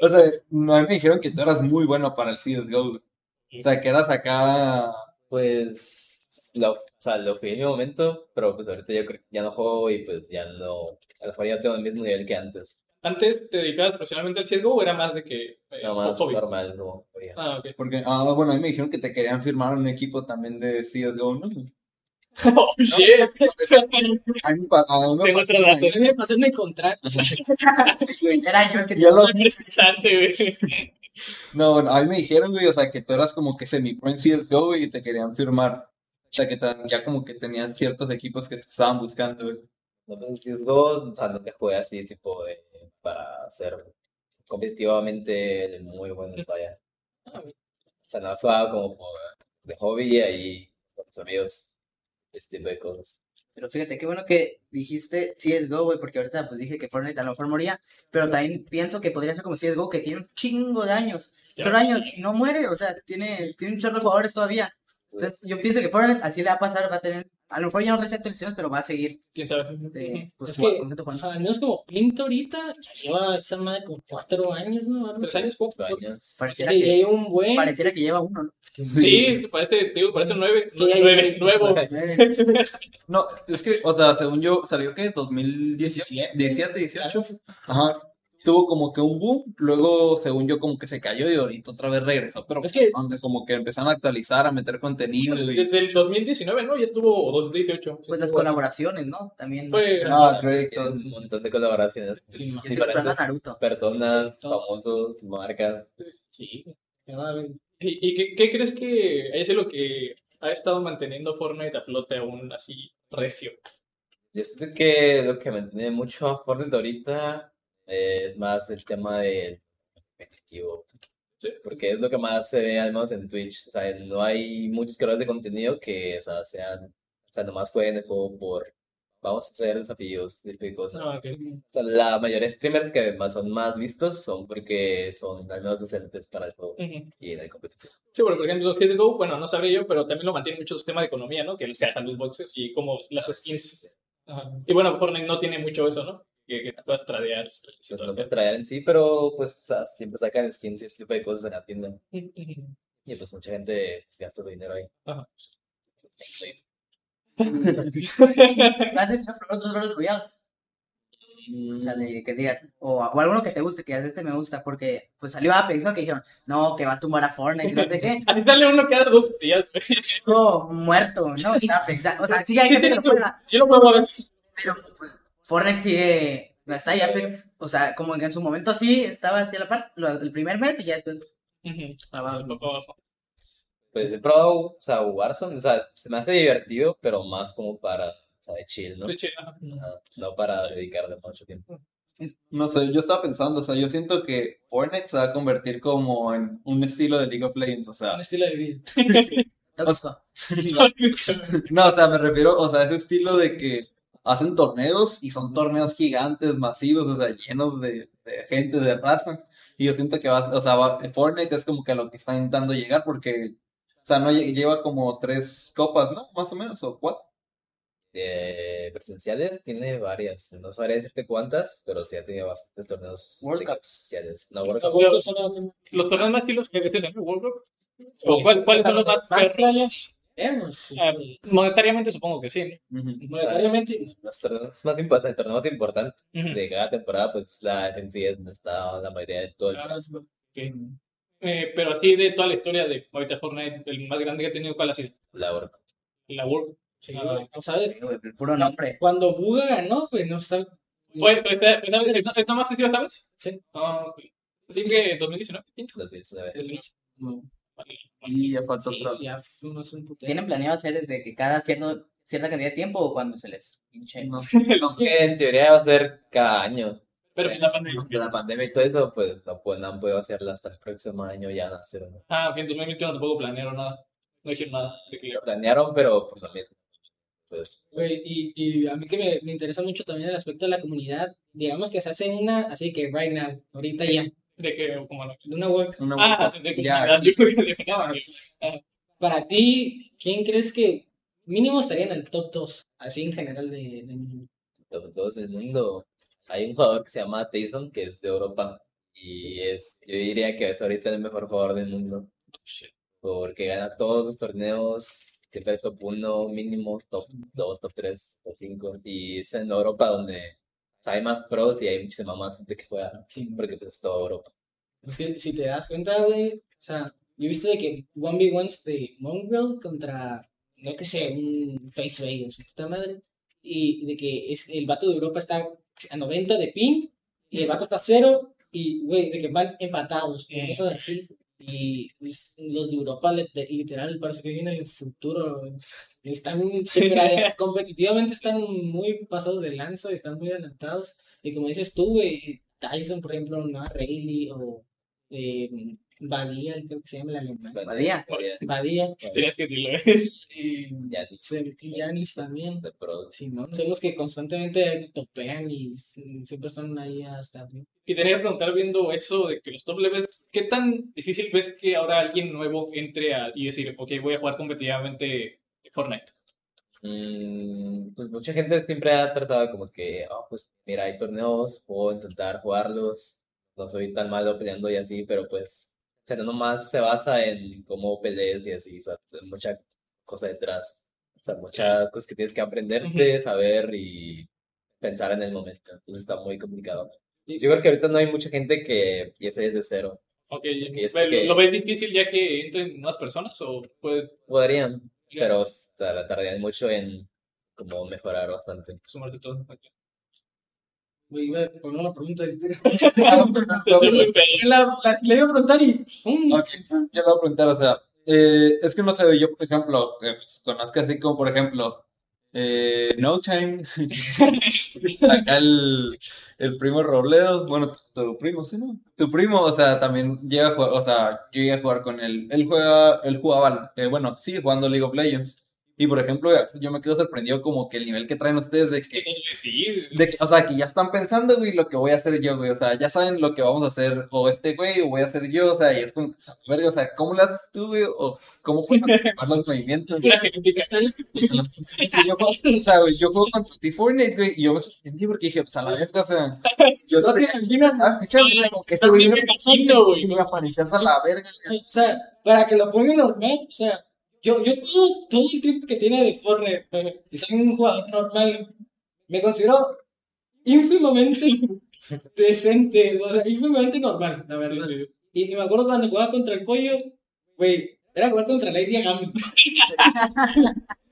O sea, no, a mí me dijeron que tú eras muy bueno para el CSGO. O sea, que eras acá. Pues, lo, o sea, lo jugué en mi momento, pero pues ahorita yo creo que ya no juego y pues ya no, a lo mejor ya no tengo el mismo nivel que antes. ¿Antes te dedicabas profesionalmente al CSGO o era más de que eh, Nada más hobby? normal, no. Ah, ok. Porque, ah, bueno, a mí me dijeron que te querían firmar un equipo también de CSGO, ¿no? [LAUGHS] Oh, shit. A mí, a mí me Tengo dato. Debe pasarme contrato. Era yo el que [LAUGHS] Ya lo- güey. No, bueno, a mí me dijeron, güey, o sea, que tú eras como que semi-pro en CSGO, güey, y te querían firmar. O sea, que ya como que tenían ciertos equipos que te estaban buscando, güey. No, pues en CSGO, o sea, no te jugué así, tipo, de, para ser competitivamente muy bueno, vaya. Ah, güey. O sea, no jugaba como por, de hobby ahí con mis amigos, ese tipo de cosas. Pero fíjate, qué bueno que dijiste CSGO, güey, porque ahorita pues dije que Fortnite a lo mejor moría, pero también pienso que podría ser como CSGO, que tiene un chingo de años, chorro años, y no muere, o sea, tiene, tiene un chorro de jugadores todavía. Entonces, yo pienso que Fortnite así le va a pasar, va a tener, a lo mejor ya no recibe actualizaciones, pero va a seguir, ¿Quién sabe? eh, pues, Es jugando- que, al menos como Pinto ahorita, ya lleva esa madre como cuatro años, ¿no? ¿Tres años? Cuatro años. Pareciera Que lleva un buen. pareciera que lleva uno, ¿no? Sí, parece, te digo, parece nueve. Sí, Nueve, nuevo. No, es que, o sea, según yo, salió que 2017, 17, 18. Ajá. Tuvo como que un boom, luego, según yo, como que se cayó y ahorita otra vez regresó. Pero Es que- donde como que empezaron a actualizar, a meter contenido y... Desde el 2019, ¿no? Ya estuvo 2018. Pues las colaboraciones, ¿no? También. Fue- Ah, todo Tienes un montón de colaboraciones. Sí, diferentes a Naruto. personas, famosos, marcas. Sí, se va a ver. ¿Y, y qué, qué crees que es lo que ha estado manteniendo Fortnite a flote aún así recio? Yo siento que lo que mantiene mucho a Fortnite ahorita es más el tema del competitivo. Sí. Porque es lo que más se ve, al menos en Twitch. O sea, no hay muchos creadores de contenido que, o sea, sean, o sea, nomás jueguen el juego por, vamos a hacer desafíos, de cosas. Ah, ok. O sea, la mayoría de streamers que más son más vistos son porque son al menos para el juego y en el competitivo. Sí, bueno, por ejemplo, CSGO, bueno, no sabría yo, pero también lo mantiene mucho su tema de economía, ¿no? Que les dejan los boxes y como las skins. Ajá. Y bueno, Fortnite no tiene mucho eso, ¿no? Que, que puedas tradear. sí, sí, Pues no puedes traer en sí, pero pues, o sea, siempre sacan skins y ese tipo de cosas en la tienda. Y pues mucha gente pues, gasta su dinero ahí. Ajá. ¿Has de probar otros Battle Royales? O sea, de que digas, o, o alguno que te guste, que este me gusta, porque pues salió Apex, ¿no? Que dijeron, no, que va a tumbar a Fortnite, y no sé qué. [LAUGHS] Así sale uno cada dos días. güey. No, muerto, ¿no? Apex, o sea, sí hay Sí, gente que tiene lo su- juega, Yo lo juego a veces. pero pues Fortnite sigue, no está ahí Apex, o sea, como que en su momento sí estaba así a la par, lo- el primer mes y ya después abajo. Poco a poco. Pues he probado, o sea, Warzone, o sea, se me hace divertido, pero más como para, o sea, de chill, ¿no? De chill, ajá. Ajá, No para dedicarle mucho tiempo. No sé, yo estaba pensando, o sea, yo siento que Fortnite se va a convertir como en un estilo de League of Legends, o sea, Un estilo de vida. [LAUGHS] Tóxico. [LAUGHS] no, o sea, me refiero, o sea, ese estilo de que hacen torneos y son torneos gigantes, masivos, o sea, llenos de, de gente, de raza, y yo siento que va, o sea, va- Fortnite es como que a lo que está intentando llegar porque, o sea, no lle- lleva como tres copas, ¿no? Más o menos, o cuatro. de presenciales tiene varias. No sabría decirte cuántas, pero sí ha tenido bastantes torneos World Cups. No, World Los Cups. Los torneos más chilos que veces en el World Cup. ¿O cuál- ¿Cuáles son los más perros? Ah, monetariamente supongo que sí. ¿no? Ujú. monetariamente, Los torneos más torneo más importante Ujú. de cada temporada, pues es la FNC, es donde está la mayoría de todo el Ah. Eh, pero así de toda la historia de ahorita Fortnite, el más grande que ha tenido, ¿cuál ha sido? la World. La World. sí, Ah. güey, no sabes. El puro nombre. Cuando Buga ganó, pues no sabes. Fue, fue, fue, fue, ¿sabes? ¿Es, es nomás decisivo, sabes? Sí. Ah, ok. Así que 2019. 2019. 19. Vale. Y ya falta Sí, otro. ya fuimos un putero. ¿Tienen planeado hacer de que cada cierto, cierta cantidad de tiempo o cuando se les pinche? No que [LAUGHS] en teoría va a ser cada año. Pero pues, la pandemia. De la pandemia y todo eso, pues no, pueden, no han podido hacerla hasta el próximo año ya no hacer ¿no? Ah, ok, en 2021 tampoco planearon nada. No dijeron nada. que- Lo planearon, pero por lo mismo. Pues Güey, y, y a mí que me, me interesa mucho también el aspecto de la comunidad, digamos que se hace una, así que right now, ahorita ya, De que, como no. de una work. Una Ah, de que Ya. No, Para ti, ¿quién crees que mínimo estaría en el top 2? Así en general de, de top 2 del mundo. Hay un jugador que se llama Tyson, que es de Europa. Y es, yo diría que es ahorita el mejor jugador del mundo. Porque gana todos los torneos, siempre es top 1 mínimo, top 2, top 3, top 5. Y es en Europa donde sea, hay más pros y hay muchísima más gente que juega. Sí. Porque pues es toda Europa. Es que si te das cuenta, güey, o sea, yo he visto de que 1v1s de Mongrel contra, no que sé, un Face o su puta madre, y de que es, el vato de Europa está a 90 de ping, y el vato está a 0, y, güey, de que van empatados, Mm. cosas así. Y pues, los de Europa, literal, parece que vienen en el futuro. Están [LAUGHS] competitivamente están muy pasados de lanza, están muy adelantados. Y como dices tú, güey, Tyson, por ejemplo, no Rayleigh o eh, Badía, creo que se llama el alemán. Badía. Badía. Tenías que decirlo. ¿eh? Y Ya, Giannis también. de pros. Simón, son los que constantemente topean y siempre están ahí hasta arriba. Y tenía que preguntar, viendo eso de que los top levels, ¿qué tan difícil ves que ahora alguien nuevo entre a, y decir, ok, voy a jugar competitivamente Fortnite? Mm, pues mucha gente siempre ha tratado como que, oh, pues mira, hay torneos, puedo intentar jugarlos, no soy tan malo peleando y así, pero pues, sea, no nomás se basa en cómo pelees y así, o sea, mucha cosa detrás, o sea, muchas cosas que tienes que aprenderte, saber y pensar en el momento, entonces está muy complicado. Yo creo que ahorita no hay mucha gente que empiece desde cero, Ok, ¿lo, que- lo ves difícil ya que entren nuevas personas o puede podrían, pero o tardarían mucho en como mejorar bastante. sumarse todo? Ok. Güey, iba a poner una pregunta. Le iba a preguntar y. ¡pum! Ok, yo le voy a preguntar, o sea, eh, es que no sé, yo por ejemplo, que pues, conozco así como por ejemplo, eh, No Time, [LAUGHS] acá el, el primo Robledo, bueno, tu, tu primo, ¿sí, no? Tu primo, o sea, también llega a jugar, o sea, yo llegué a jugar con él, él juega, él jugaba, eh, bueno, sigue jugando League of Legends, y por ejemplo, yo me quedo sorprendido como que el nivel que traen ustedes de que Chicos, sí. de que, o sea, que ya están pensando, güey, lo que voy a hacer yo, güey. O sea, ya saben lo que vamos a hacer, o este güey, o voy a hacer yo. O sea, y es como, o sea, verga, o sea, ¿cómo lo haces tú, güey? O cómo puedes [LAUGHS] anticipar los movimientos, güey? [LAUGHS] Yo, juego- o sea, güey, yo juego contra ti Fortnite, güey, y yo me sorprendí porque dije, pues a la verga, o sea, [LAUGHS] yo no te imaginas. Escuchando, como que este güey me me aparecías a la verga, güey. O sea, para que lo pongan normal, o sea, yo, yo juego todo el tiempo que tiene de Fortnite, y soy un jugador normal. Me considero ínfimamente [LAUGHS] decente, o sea, ínfimamente normal, la verdad. Y, y me acuerdo cuando jugaba contra el pollo, güey, era jugar contra Lady Agami. [LAUGHS]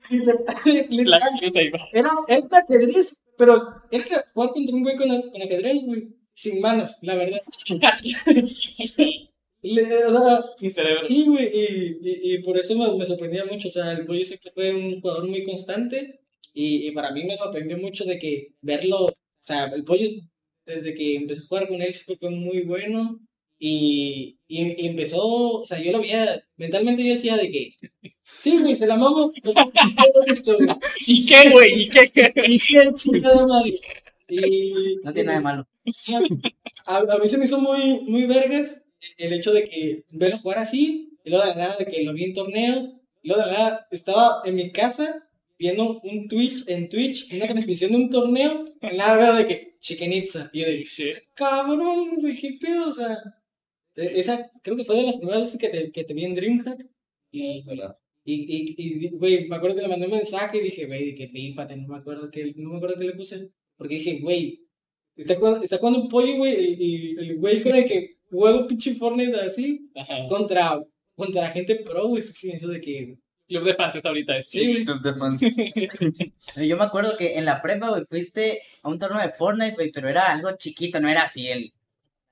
La ahí. Era, era ajedrez, pero era jugar contra un güey con, con ajedrez, güey, sin manos, la verdad. [LAUGHS] Le- o sea, Sin cerebro. Sí, güey, y, y, y por eso me, me sorprendía mucho. O sea, el pollo siempre fue un jugador muy constante. Y, y para mí me sorprendió mucho de que verlo. O sea, el pollo, desde que empecé a jugar con él, siempre fue muy bueno. Y, y, y empezó. O sea, yo lo veía. Mentalmente yo decía de que. Sí, güey, se la mamo. [LAUGHS] ¿Y qué, güey? ¿Y qué? [LAUGHS] Y qué chingada madre. Y. No tiene nada de malo. [LAUGHS] A, a mí se me hizo muy, muy vergas el hecho de que verlo jugar así, y luego de la nada de que lo vi en torneos, y luego de la nada estaba en mi casa viendo un Twitch, en Twitch, una transmisión de un torneo, en la verdad de que Chichen Itza. Y yo de, cabrón, güey, qué pedo, o sea. e- Esa, creo que fue de las primeras veces que te, que te vi en Dreamhack. Y, ¿verdad? y, y, y, güey, me acuerdo que le mandé un mensaje y dije, güey, de que pífate, no me acuerdo que, no me acuerdo qué le puse. Porque dije, güey, está jugando, está jugando un pollo, güey, y, y el güey con el que juego pinche Fortnite así, Ajá. contra, contra la gente pro, güey, hizo de que, Club de fans está ahorita. sí, güey. Club de fans. [LAUGHS] Yo me acuerdo que en la prepa, güey, fuiste a un torneo de Fortnite, güey, pero era algo chiquito, no era así el...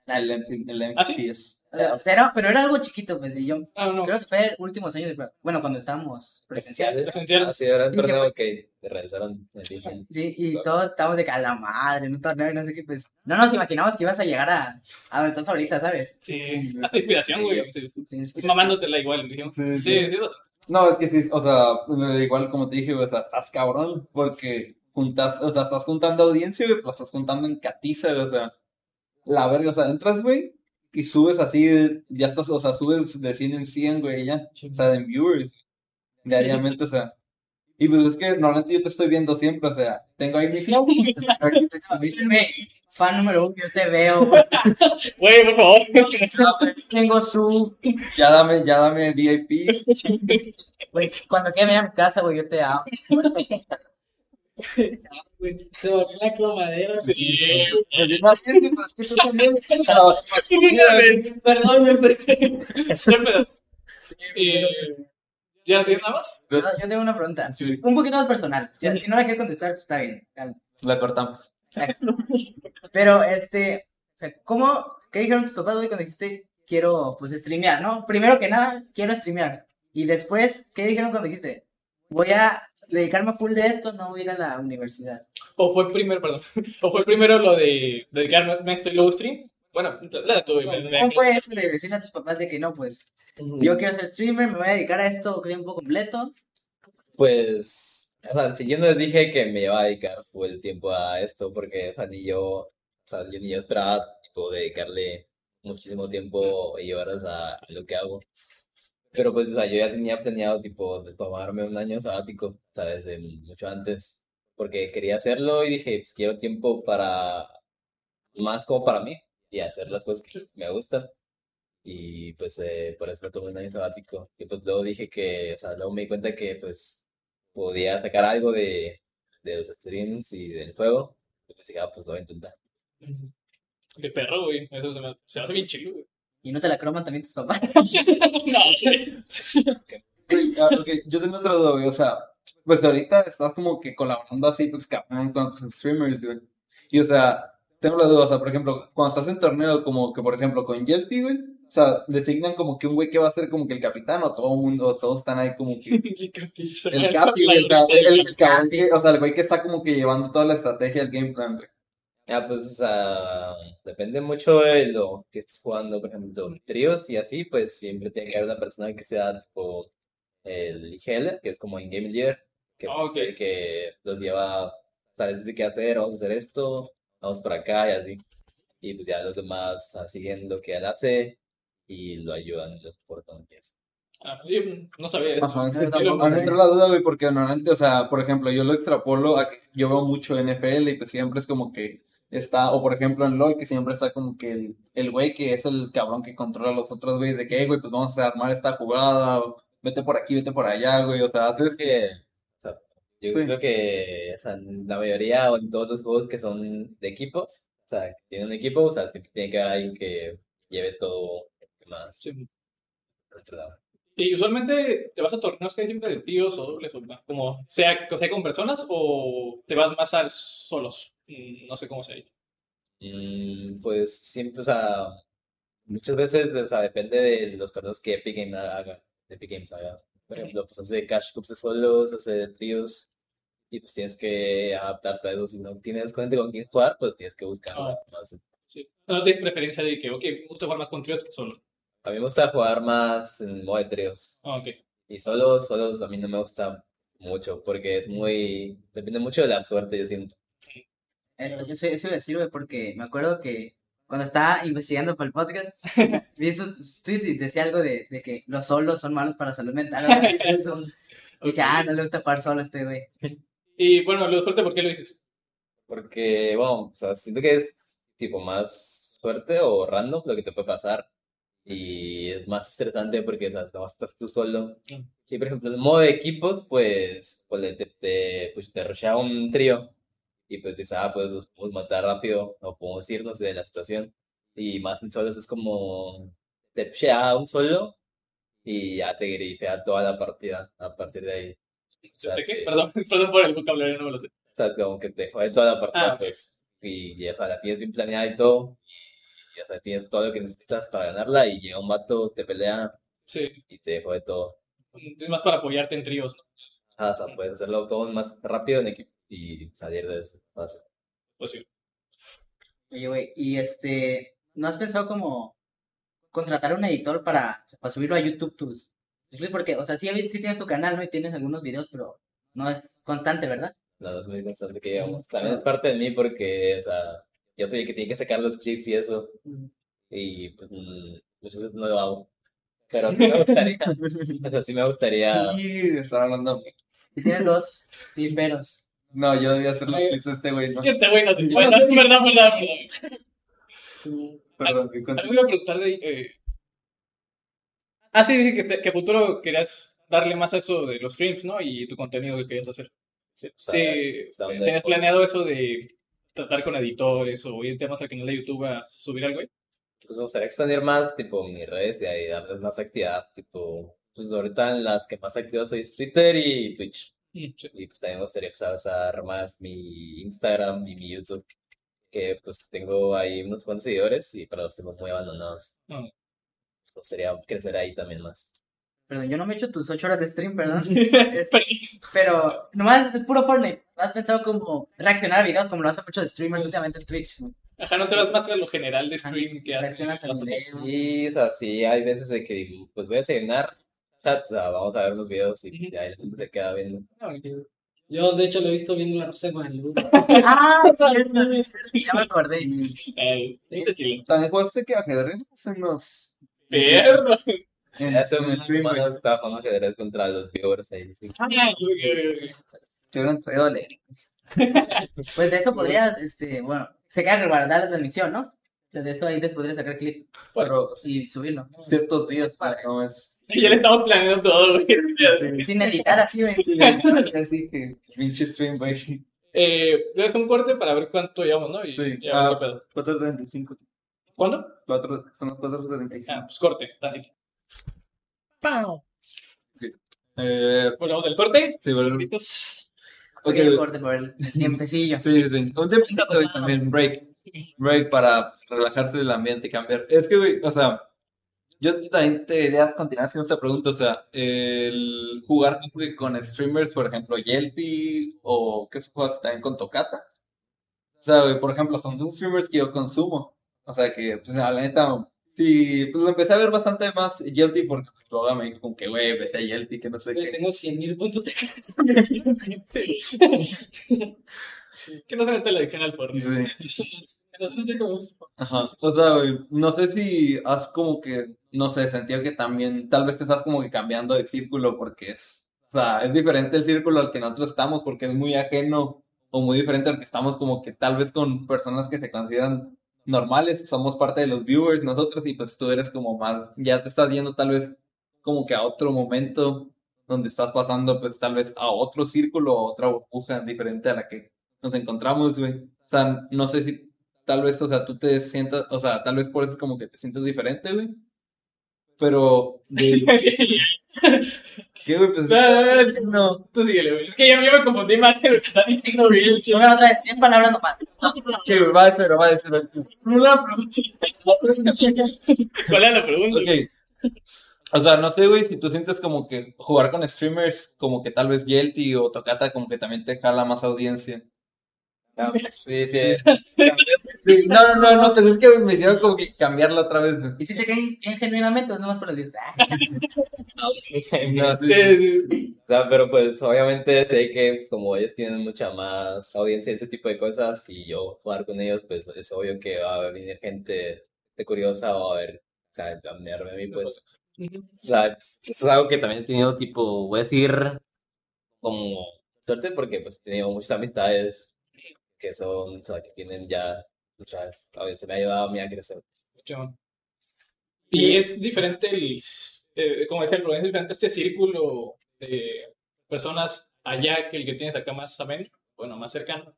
El, el, el ¿Ah, sí? MPS. O sea, era- pero era algo chiquito, pues, y yo Ah, no. creo que fue últimos años de. Bueno, cuando estábamos presenciales. [LAUGHS] Presencial. Así era el Sí, que torneo que realizaron en línea. [LAUGHS] Sí, y todos estábamos de que a la madre, en un torneo y no sé qué, pues... No nos imaginamos que ibas a llegar a, a donde estás ahorita, ¿sabes? Sí. Hasta inspiración, güey. Sí, sí. Sí, Mamándotela igual, dijimos. Sí, Sí, sí. No, es que sí, o sea, igual como te dije, güey, o sea, estás cabrón, porque juntas, o sea, estás juntando audiencia, güey, pero estás juntando en catiza, güey, o sea, la verga, o sea, entras, güey, y subes así, ya estás, o sea, subes de 100 en 100, güey, ya, o sea, en viewers, diariamente, o sea, y pues es que normalmente yo te estoy viendo siempre, o sea, tengo ahí mi [LAUGHS] [LAUGHS] aquí tengo mi- Güey, [LAUGHS] fan número uno, yo te veo, güey. Güey, por favor. Tengo su... ya dame, ya dame VIP, Güey, cuando quieras venir a mi casa, güey, yo te amo. Se bajó la cromadera. Sí. No, es que, pues, es que tú también, [LAUGHS] [LAUGHS] Perdón, me pensé. [LAUGHS] Eh, ¿Ya tienes nada más? Yo yo tengo una pregunta. Sí. Un poquito más personal. Ya, si no la quiero contestar, pues está bien. calma. la cortamos. Pero, este, o sea, ¿cómo, qué dijeron tus papás, güey, cuando dijiste quiero, pues, streamear, ¿no? Primero que nada, quiero streamear. Y después, ¿qué dijeron cuando dijiste voy a dedicarme a full de esto, no voy a ir a la universidad? O fue primero, perdón. O fue primero lo de dedicarme a esto y luego stream. Bueno, la tuve. ¿Cómo fue eso de decirle a tus papás de que no, pues, yo quiero ser streamer, me voy a dedicar a esto tiempo completo? Pues, o sea, si yo no les dije que me iba a dedicar full el tiempo a esto, porque, o sea, ni yo, o sea, yo ni yo esperaba, tipo, dedicarle muchísimo tiempo y horas a, a lo que hago. Pero pues, o sea, yo ya tenía planeado, tipo, de tomarme un año sabático, o sea, desde mucho antes, porque quería hacerlo y dije, pues quiero tiempo para, más como para mí, y hacer las cosas que me gustan. Y pues eh, por eso me tomé un año sabático. Y pues luego dije que, o sea, luego me di cuenta que pues podía sacar algo de, de los streams y del juego. Y pues dije, ah, pues lo voy a intentar. De perro, güey. Eso se me, se me hace bien chido, güey. ¿Y no te la croman también tus papás? [LAUGHS] No. Güey, ah, yo tengo otra duda, güey, o sea, pues ahorita estás como que colaborando así, pues cabrón, con otros streamers, güey. Y o sea, tengo la duda, o sea, por ejemplo, cuando estás en torneo, como que por ejemplo con Yelty, güey, o sea, designan como que un güey que va a ser como que el capitán, o todo el mundo, o todos están ahí como que [LAUGHS] el capi, güey, o sea, el, el o sea, el güey que está como que llevando toda la estrategia del game plan, güey. Ah, pues, o sea, depende mucho de lo que estés jugando, por ejemplo, tríos y así, pues siempre tiene que haber una persona que sea tipo el IGL, que es como en Game Leader, que, Ah, pues, ok. el que los lleva, sabes de qué hacer, vamos a hacer esto, vamos por acá y así. Y pues ya los demás, o sea, siguen lo que él hace y lo ayudan, lo soportan. Ah, yo no sabía eso. Ajá, es que Yo tampoco a mí me entró la duda, güey, porque normalmente, o sea, por ejemplo, yo lo extrapolo a que yo veo mucho NFL y pues siempre es como que está, o por ejemplo en LOL, que siempre está como que el, el güey que es el cabrón que controla a los otros güeyes de que, "Hey, güey, pues vamos a armar esta jugada, o vete por aquí, vete por allá, güey, o sea, haces que... o sea, yo Sí. creo que, o sea, la mayoría o en todos los juegos que son de equipos, o sea, que tienen un equipo, o sea, tiene que haber alguien que lleve todo más Sí. Y usualmente te vas a torneos que hay siempre de tíos o dobles, o como sea, que sea con personas, o te vas más a solos. No sé cómo se Mm, pues siempre, o sea, muchas veces, o sea, depende de los torneos que Epic Games haga, Epic Games haga. Por ejemplo, pues hace Cash Cups de solos, hace de tríos, y pues tienes que adaptarte a eso. Si no tienes cuenta con quién jugar, pues tienes que buscar Ah. Sí. No tienes preferencia de que, ok, me gusta jugar más con tríos que solos. A mí me gusta jugar más en modo de tríos. Ah, ok. Y solos, solos a mí no me gusta mucho porque es muy... Depende mucho de la suerte, yo siento. Eso, eso, eso iba a decir, güey, porque me acuerdo que cuando estaba investigando para el podcast, [LAUGHS] vi sus tweets y decía algo de, de que los solos son malos para la salud mental. así, son- [LAUGHS] Dije, ah, no le gusta jugar solo a este güey. Y bueno, lo suerte, ¿por qué lo dices? Porque, bueno, o sea, siento que es tipo más suerte o random lo que te puede pasar. Y es más estresante porque, o sea, no estás tú solo. Y, por ejemplo, en el modo de equipos, pues, pues te, te, pues, te rushea un trío. Y pues dices, ah, pues los podemos matar rápido o podemos irnos de la situación. Y más en solos es como, te rushea un solo y ya te grifea toda la partida a partir de ahí. O sea, ¿De qué? que- Perdón, [LAUGHS] perdón por el vocabulario, no me lo sé. o sea, como que te jode toda la partida, Ah. pues. Y ya, o sea, la tienes bien planeada y todo. Y ya, o sea, tienes todo lo que necesitas para ganarla. Y llega un vato, te pelea Sí, y te jode todo. es más para apoyarte en tríos, ¿no? Ah, o sea, puedes hacerlo todo más rápido en equipo y salir de eso. fácil. Pues sí. Oye, güey, y este, ¿no has pensado como contratar un editor para, para subirlo a YouTube tus? Porque, o sea, sí, sí tienes tu canal, ¿no? Y tienes algunos videos, pero no es constante, ¿verdad? No, es muy constante que digamos. También es parte de mí porque, o sea, yo soy el que tiene que sacar los clips y eso. Y pues mm, muchas veces no lo hago. Pero sí me gustaría. [LAUGHS] O sea, sí me gustaría. Sí, hablando. Y tienes dos [LAUGHS] tiperos. No, yo debía hacer los clips de este güey, ¿no? Este güey no te es verdad, verdad, verdad. Perdón, que con- Algo iba a preguntar de... Eh... Ah, sí, dije que, te- que futuro querías darle más a eso de los streams, ¿no? Y tu contenido que querías hacer. Sí, o Sí, eh, hasta donde ¿tenías puedo. planeado eso de tratar con editores o irte más al canal de YouTube a subir algo? ahí? Pues me gustaría expandir más, tipo, mis redes y ahí darles más actividad, tipo, pues ahorita en las que más activo soy es Twitter y Twitch. Mm. Y pues también me gustaría empezar a usar más mi Instagram y mi YouTube, que pues tengo ahí unos cuantos seguidores y pero los tengo muy abandonados. Ah. Me gustaría crecer ahí también más. Perdón, yo no me echo tus ocho horas de stream, perdón. [LAUGHS] Pero- Pero nomás es puro Fortnite. ¿No has pensado como reaccionar a videos como lo hacen muchos streamers últimamente en Twitch? Ajá, no te vas más a lo general de stream que haces. Reacciona a videos. Sí, o sea, sí, hay veces de que digo, pues voy a desayunar, chats, sea, vamos a ver unos videos y ya la gente se queda viendo. Yo, de hecho, lo he visto viendo la Rosa de Guadalupe. [LAUGHS] Ah, sí, ya me acordé. Eh, está chido. También jugaste que ajedrez hace unos. Perro. Hace unas stream, semanas estaba jugando ajedrez contra los viewers ahí, sí. Ah, ok, ok. Te hubieran traído a leer. [LAUGHS] Pues de eso podrías, este, bueno, se queda guardar la transmisión, ¿no? O sea, de eso ahí te podrías sacar clip Pero y subirlo. ciertos días, padre, no es. Ya le estamos planeando todo, güey. Sin editar así, güey. Así que, pinche stream, güey. Eh, debes un corte para ver cuánto llevamos, ¿no? Y Sí, ya, ah. qué pedo. 4.35. ¿Cuándo? Cuatro, son las 4.35. Ah, pues corte, dale. ¡Pau! Eh, Volvemos del corte. sí. Amiguitos. Ok, Pequeño corte por el tiempecillo. Sí, sí. Un hoy también, break. Break para relajarse del ambiente y cambiar. Es que, güey, o sea, yo también te quería continuar haciendo esta pregunta. O sea, el jugar con, streamers, por ejemplo, Yelty o qué juegas también con Tocata. O sea, por ejemplo, son dos streamers que yo consumo. O sea, que, pues, la neta, sí, pues empecé a ver bastante más Yelty porque pues, luego me dijo como que, güey, vete a Yelty, que no sé qué. Tengo 100 mil puntos de [LAUGHS] [LAUGHS] Que no se mete la adicción al porno. Sí. No de cómo es. Ajá, o sea, güey, no sé si has como que, no sé, sentido que también, tal vez te estás como que cambiando de círculo porque es, o sea, es diferente el círculo al que nosotros estamos porque es muy ajeno o muy diferente al que estamos como que tal vez con personas que se consideran normales, somos parte de los viewers nosotros y pues tú eres como más, ya te estás yendo tal vez como que a otro momento donde estás pasando pues tal vez a otro círculo o otra burbuja diferente a la que nos encontramos, güey. O sea, no sé si tal vez, o sea, tú te sientas, o sea, tal vez por eso como que te sientes diferente, güey. Pero, de- [LAUGHS] ¿qué, güey? Pues, no, tú síguele, güey. Es que yo, yo me confundí más que lo que estás diciendo, güey. Una otra vez, 10 palabras nomás. ¿qué, güey? Va, pero va, pero, ¿Cuál es la pregunta? Ok. O sea, no sé, güey, si tú sientes como que jugar con streamers, como que tal vez Yelty o Tocata, como que también te jala más audiencia. Ah, [LAUGHS] sí, sí. [LAUGHS] Sí, no, no, no, no, pues es que me hicieron como que cambiarla otra vez, güey. Y si te caen bien genuinamente, o nomás por decir, ah, [LAUGHS] No, sí. O sea, pero pues obviamente sé que pues, como ellos tienen mucha más audiencia de ese tipo de cosas y yo jugar con ellos, pues es obvio que va a venir gente de curiosa o a ver, o sea, a mirarme a mí, pues. O sea, pues, eso es algo que también he tenido, tipo, voy a decir, como suerte porque pues he tenido muchas amistades que son, o sea, que tienen ya muchas, a veces me ha ayudado a mí a crecer. Mucho. Y es diferente el, eh, como decía, es diferente este círculo de personas allá que el que tienes acá más ameno, bueno, más cercano.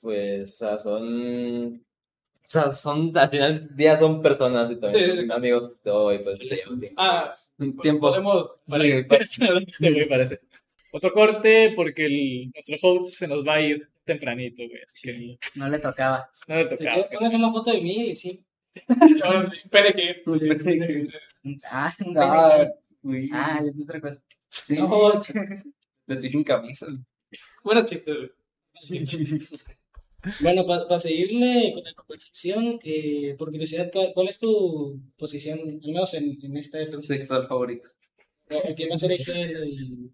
Pues, o sea, son, o sea, son, al final del día son personas y también Sí, sí, son sí. amigos de todo y pues sí. Ah, Un tiempo. podemos... Sí, Este güey [LAUGHS] parece. Otro corte porque el, nuestro host se nos va a ir tempranito, güey. Así que No le tocaba. no le tocaba. quieres, pónganse una foto de mí y sí. No, Espere que... Ah, un Ah, pene. güey. Ah, es otra cosa. [LAUGHS] No, [LAUGHS] Le dije sin camisa. Buenos chistes, güey. Bueno, para seguirle con la conversación, eh, por curiosidad, ¿cuál, cuál es tu posición, al menos en, en esta época? Sector favorito. ¿Quién va a ser el y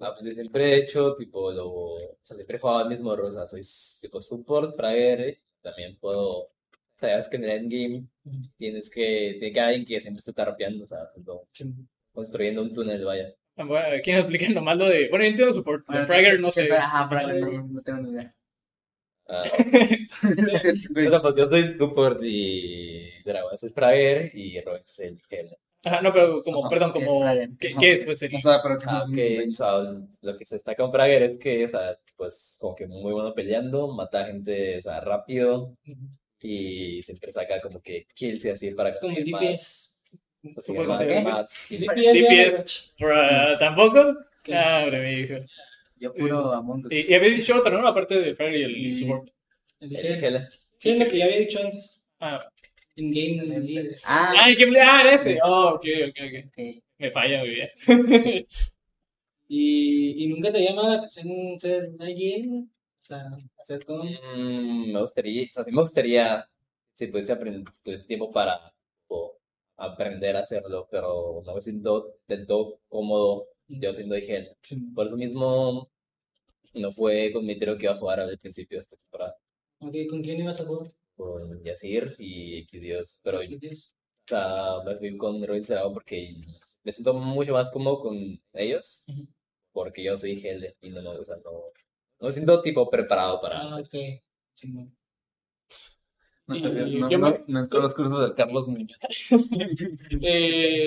Ah, pues yo siempre he hecho, tipo, lo, o sea, siempre he jugado al mismo sea, soy tipo support, fragger, eh, también puedo, o sea, es que en el endgame tienes que, tiene que haber alguien que siempre esté tarpeando, o sea, haciendo- construyendo un túnel, vaya. Bueno, aquí nos explican nomás lo de... Bueno, yo entiendo support. Bueno, Fragger no sé. Ajá, Fragger, no, no tengo ni idea. Ah, [LAUGHS] [LAUGHS] o sea, pues yo soy support y Dragon soy fragger y Robin es el gel. Ajá, no, pero como, Ajá, perdón, ¿qué es como... ¿Qué, es, pues, el... O sea, pero que Ah, ok, o sea, lo que se destaca en fragger es que, o sea, pues como que muy bueno peleando, mata gente, o sea, rápido y siempre saca como que kills y así para como el más, DPS. DPS ¿Tampoco? Ah, hombre, mi hijo. Yo puro Among Us. Y, y habéis dicho otro, ¿no? Aparte de Fragger y el Y- support. El. Sí, es lo que ya había dicho antes. Ah, En Game Leader. Ah, Ay, que ah, era ese. Oh, ok, ok, ok. ok. Me falla muy bien. [LAUGHS] Y, y nunca te llama la atención ser alguien, o sea, hacer con... Mm, me gustaría, o sea, me gustaría si pudiese aprender, si tuviese tiempo para tipo, aprender a hacerlo, pero no me siento del todo cómodo yo siendo gel. Por eso mismo no fue con mi tiro que iba a jugar al principio de esta temporada, Ok, ¿con quién ibas a jugar? Con Yasir y Xdios, pero ¿Qué tienes? o sea, me fui con Robin Serrao porque me siento mucho más cómodo con ellos, porque yo soy gel y no, me- o sea, no, no me siento tipo preparado para Ah, ok. No, Y- sabía, no, yo no, me- no entró a los cursos de Carlos Muñoz. [LAUGHS] Eh.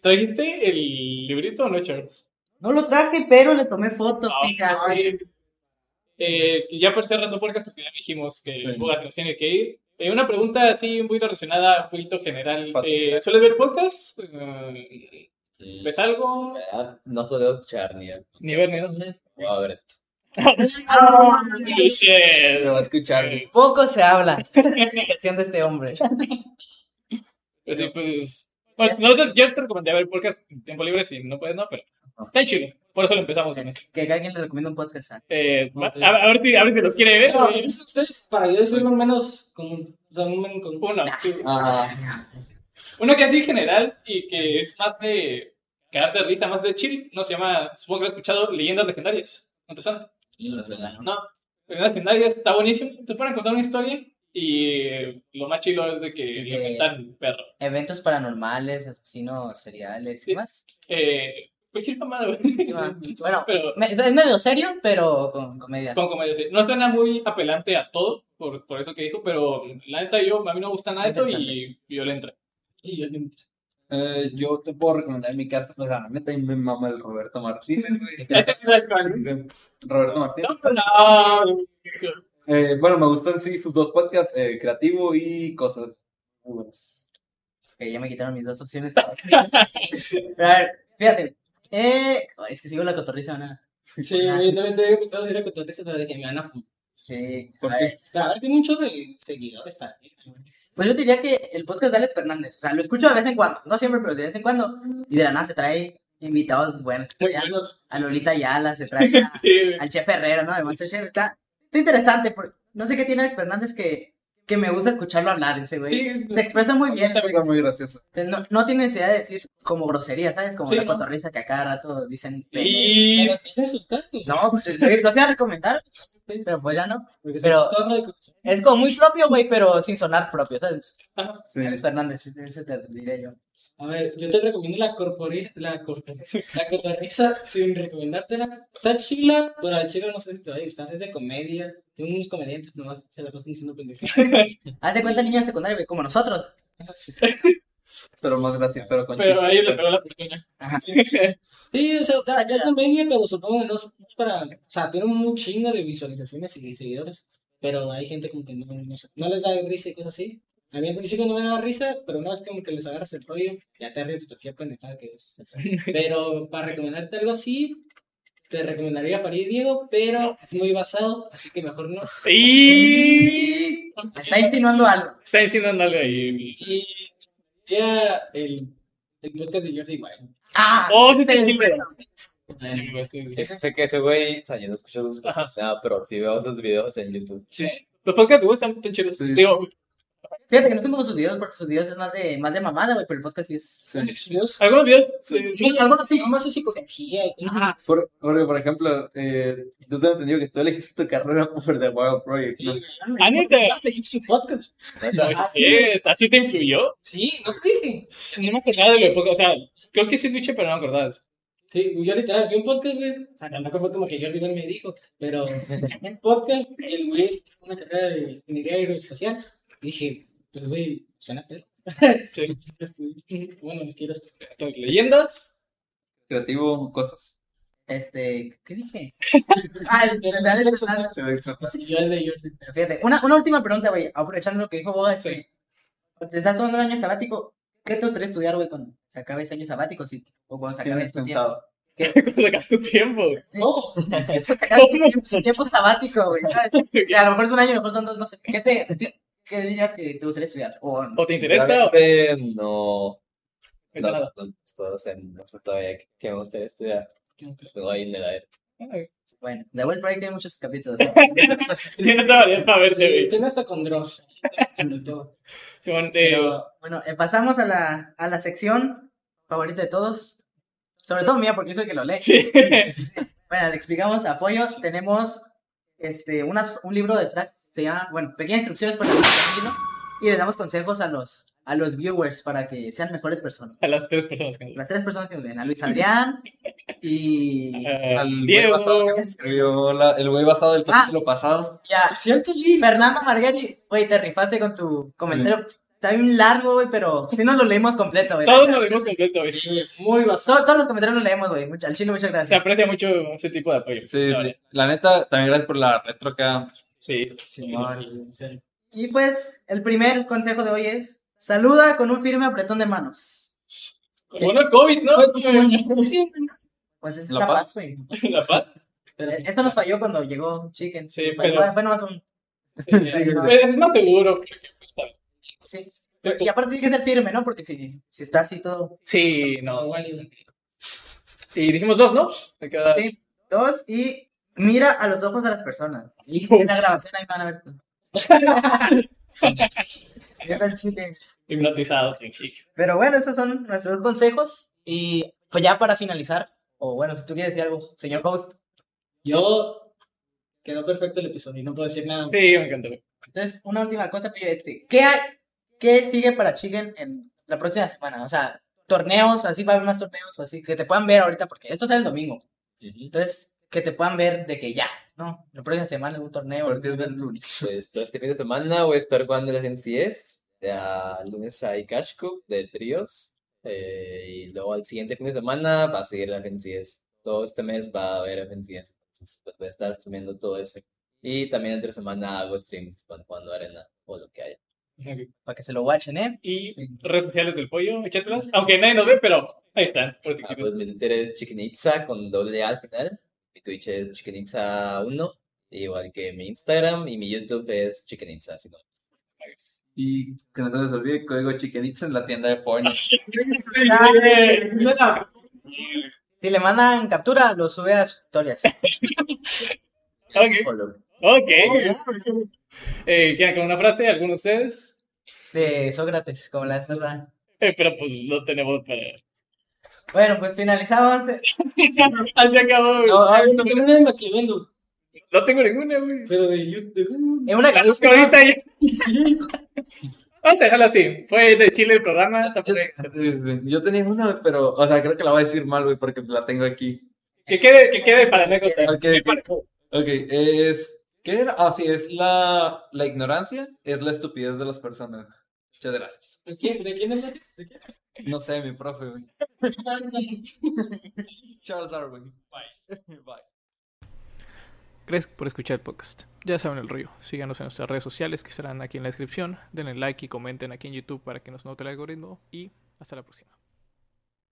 ¿Trajiste el librito o no, Charles? No lo traje, pero le tomé foto, Ah, fíjate. Eh, ya para cerrando podcast, porque ya dijimos que Sí. Bogas nos tiene que ir. Eh, una pregunta así un poquito relacionada, un poquito general. Eh, ¿Sueles ver podcast? Mm, ¿Ves algo? verdad, No suelo escuchar ni Ni ver ni no. voy a ver esto. Pero va a escuchar. Poco se habla [LAUGHS] de la explicación de este hombre. Pues sí, pues. Bueno, nosotros ya te recomendé ver podcast en tiempo libre, si no puedes, no, pero está chido. Por eso lo empezamos en esto. Que alguien le recomienda un podcast. ¿ah? Eh, a, a ver si, a ver si los quiere ver. No, ustedes, para yo decirlo menos con, o sea, un con... Uno, sí. Ah, Uno que así general y que es más de de risa, más de chill, no se llama, supongo que lo has escuchado, Leyendas Legendarias. ¿No te suena? No. No. Leyendas Legendarias está buenísimo. Te ponen a contar una historia y lo más chilo es de que Sí, le perro. Eventos paranormales, asesinos seriales y Sí. más. Eh, cualquier mamada, güey. [LAUGHS] [LAUGHS] Bueno, Pero me- es medio serio, pero con comedia. con comedia, sí. No suena muy apelante a todo, por, por eso que dijo, pero la neta yo, a mí no me gusta nada esto y violenta. Y yo entro. eh, yo te puedo recomendar mi casa. O sea, la neta, y me mama el Roberto Martínez. [LAUGHS] Roberto Martínez. No, no. Eh, bueno, me gustan sí sus dos podcasts, eh, Creativo y Cosas. Muy ya me quitaron mis dos opciones. Pero a ver, fíjate. Eh, es que sigo la cotorriza, ¿no? [LAUGHS] Sí, yo también te había gustado ir a eso, pero dije, me van a... Sí. ¿Por a qué? ver, Pero tiene un chorro de seguidores también. Pues yo te diría que el podcast de Alex Fernández. O sea, lo escucho de vez en cuando. No siempre, pero de vez en cuando. Y de la nada se trae invitados buenos. Ya, a Lolita Ayala, se [LAUGHS] trae a- Sí, güey. al chef Herrera, ¿no? De Masterchef. Está, está interesante. porque no sé qué tiene Alex Fernández que, que me gusta escucharlo hablar, ese güey. Sí, Se expresa muy bien. Muy gracioso. No, no tiene necesidad de decir como grosería, ¿sabes? Como Sí, la ¿no? cotorriza que a cada rato dicen. Y Pero te. No, pues lo lo iba a recomendar, pero pues ya no. Porque Pero-. Es como muy propio, güey, pero sin sonar propio, ¿sabes? Ajá. Sí. Alex Fernández, ese te diré yo. A ver, yo te recomiendo la corporiza, la corporiza, la cotorriza sin recomendártela. Está chila, pero al chile no sé si te va a gustar. Es de comedia. Tiene unos comediantes nomás se la pasan diciendo pendejadas. [LAUGHS] Haz de cuenta niños de secundaria, güey, como nosotros. [LAUGHS] Pero más gracias, pero con Pero ahí le pegó la fortuna. Sí, o sea, está es comedia, pero supongo que no es, para. O sea, tiene un chingo de visualizaciones y seguidores. Pero hay gente como que no, no les da risa y cosas así. A mí al principio no me daba risa, pero no es como que les agarras el rollo, ya te ríes de cualquier pendejada que es. [LAUGHS] Pero para recomendarte algo así, te recomendaría Farid Diego, pero es muy basado, así que mejor no. Y [LAUGHS] está insinuando algo. está insinuando algo ahí. Y ya el, el podcast de Jordi Wild. Ah, Oh, sí, te Sé que ese güey, o sea, yo no escucho sus podcasts, nada, pero sí veo sus videos en YouTube. Sí. Los podcasts de están tan chidos. Sí. Digo, Fíjate que no son como sus videos, porque sus videos es más de, más de mamada, güey, pero el podcast sí es. algunos videos. sí, Sí, algunos sí. Más de psicología. Por, por, por ejemplo, eh, yo tengo entendido que tú elegiste tu carrera por The Wild Project. ¿no? Ah, su podcast. ¿Así te influyó? Sí, no te dije. No me acordaba de lo de podcast. O sea, creo que sí escuché, pero no me acordaba de eso. Sí, yo literal vi un podcast, güey. O sea, tampoco fue como que Jordi Wild me dijo, pero [LAUGHS] en podcast, el güey una carrera de ingeniería aeroespacial. Dije, pues güey, suena. Estudié. [LAUGHS] [LAUGHS] Bueno, es que quiero estudiar. Entonces, leyendas. Creativo, cosas. Este, ¿qué dije? [LAUGHS] ah, el. Pero fíjate, una, una última pregunta, güey, aprovechando lo que dijo Boga, Sí. este, te estás tomando el año sabático, ¿qué te gustaría estudiar, güey, cuando se acabe ese año sabático, sí, o cuando se acabe tu tiempo? pensado. ¿Cómo sacas tu tiempo? güey? Sí. Se tu tiempo, tiempo sabático, güey, a lo mejor es un año, a lo mejor son dos, no sé, ¿qué te, qué dirías que te gustaría estudiar? O, ¿O te interesa? o- no, no no, no, no sé, no sé todavía qué- me gustaría estudiar. Tengo ahí en el aire. bueno, The Wild Project tiene muchos capítulos. [LAUGHS] Sí, no estaba bien para verte, güey. tiene hasta con Dross. Bueno, eh, pasamos a la, a la sección favorita de todos, sobre todo mía, porque yo soy el que lo lee. Sí. [LAUGHS] Bueno, le explicamos apoyos. Tenemos este, unas, un libro de frases, se llama, bueno, pequeñas instrucciones para vida tranquilo. Y les damos consejos a los, a los viewers para que sean mejores personas. A las tres personas que nos Las tres personas que nos ven, a Luis [LAUGHS] Adrián y Eh, Al Diego. basado que el güey basado del Ah. capítulo pasado. ya, ¿Cierto, sí? Fernando Marguerite, güey, te rifaste con tu comentario. Está bien largo, güey, pero si no lo leímos completo, güey. Todos nos vimos completo, güey. Muy basado. Todos, todos los comentarios los leemos, güey. Al chino, muchas Se gracias. aprecia mucho ese tipo de apoyo. Sí, La sí. neta, también gracias por la retro acá. Sí. Y pues, el primer consejo de hoy es: saluda con un firme apretón de manos. Bueno, el COVID, ¿no? Pues es La la paz. güey. [LAUGHS] La paz. Pero Esto nos falló cuando llegó Chicken. Sí, pero- Fue nomás un. Es más seguro. Sí. Y aparte tiene que ser firme, ¿no? Porque si, si está así todo. Sí, no. Y dijimos dos, ¿no? Sí. Dos, y mira a los ojos a las personas. Y en la grabación ahí van a ver. [LAUGHS] Hipnotizado, sí. Pero bueno, esos son nuestros consejos. Y pues ya para finalizar, o bueno, si tú quieres decir algo, señor host. Yo. Quedó perfecto el episodio y no puedo decir nada. Sí, me encantó. Entonces, una última cosa, este, ¿qué hay, qué sigue para Chicken en la próxima semana? O sea, torneos, así va a haber más torneos, o así, que te puedan ver ahorita, porque esto sale el domingo. Entonces, que te puedan ver de que ya, ¿no? La próxima semana un torneo. Del lunes. Pues todo este fin de semana voy a estar jugando las NCS. Ya lunes hay Cash Cup de tríos. eh, y luego al siguiente fin de semana va a seguir la FNCS. Todo este mes va a haber FNCS. Entonces pues voy a estar streamiendo todo eso. Y también entre semana hago streams cuando, cuando arena o lo que haya. Ok. Para que se lo watchen, ¿eh? Y redes sociales del pollo, échatelas. Aunque nadie nos ve, pero ahí están. Ah, pues mi Twitter es Chickenitza con doble A al final. Mi Twitch es Chickenitza1. Igual que mi Instagram y mi YouTube es así como- Y que no se les olvide, código Chickenitza en la tienda de Fortnite. [LAUGHS] Si le mandan captura, lo sube a sus historias. [LAUGHS] Ok, Follow. ok. Eh, ¿Quieren con una frase? ¿Alguno de ustedes? De Sócrates, como la esta. Eh, pero pues lo tenemos para... Bueno, pues finalizamos. [LAUGHS] Ahí se acabó, güey. No, ay, no tengo nada de Maquiavelo. No tengo ninguna, güey. Pero de YouTube. En una ahorita y- Vamos a dejarlo así. Fue de Chile el programa. [LAUGHS] Yo, tenía una, pero, o sea, creo que la voy a decir mal, güey, porque la tengo aquí. Que quede, que quede para anécdota. Ok, ok. Ok, es. ¿Qué era? Ah, sí, es la, la ignorancia, es la estupidez de las personas. Muchas gracias. ¿De quién, de quién es la- de quién? No sé, mi profe, güey. [LAUGHS] Charles Darwin. Bye. [LAUGHS] Bye. Gracias por escuchar el podcast. Ya saben el rollo. Síganos en nuestras redes sociales que estarán aquí en la descripción. Denle like y comenten aquí en YouTube para que nos note el algoritmo. Y hasta la próxima.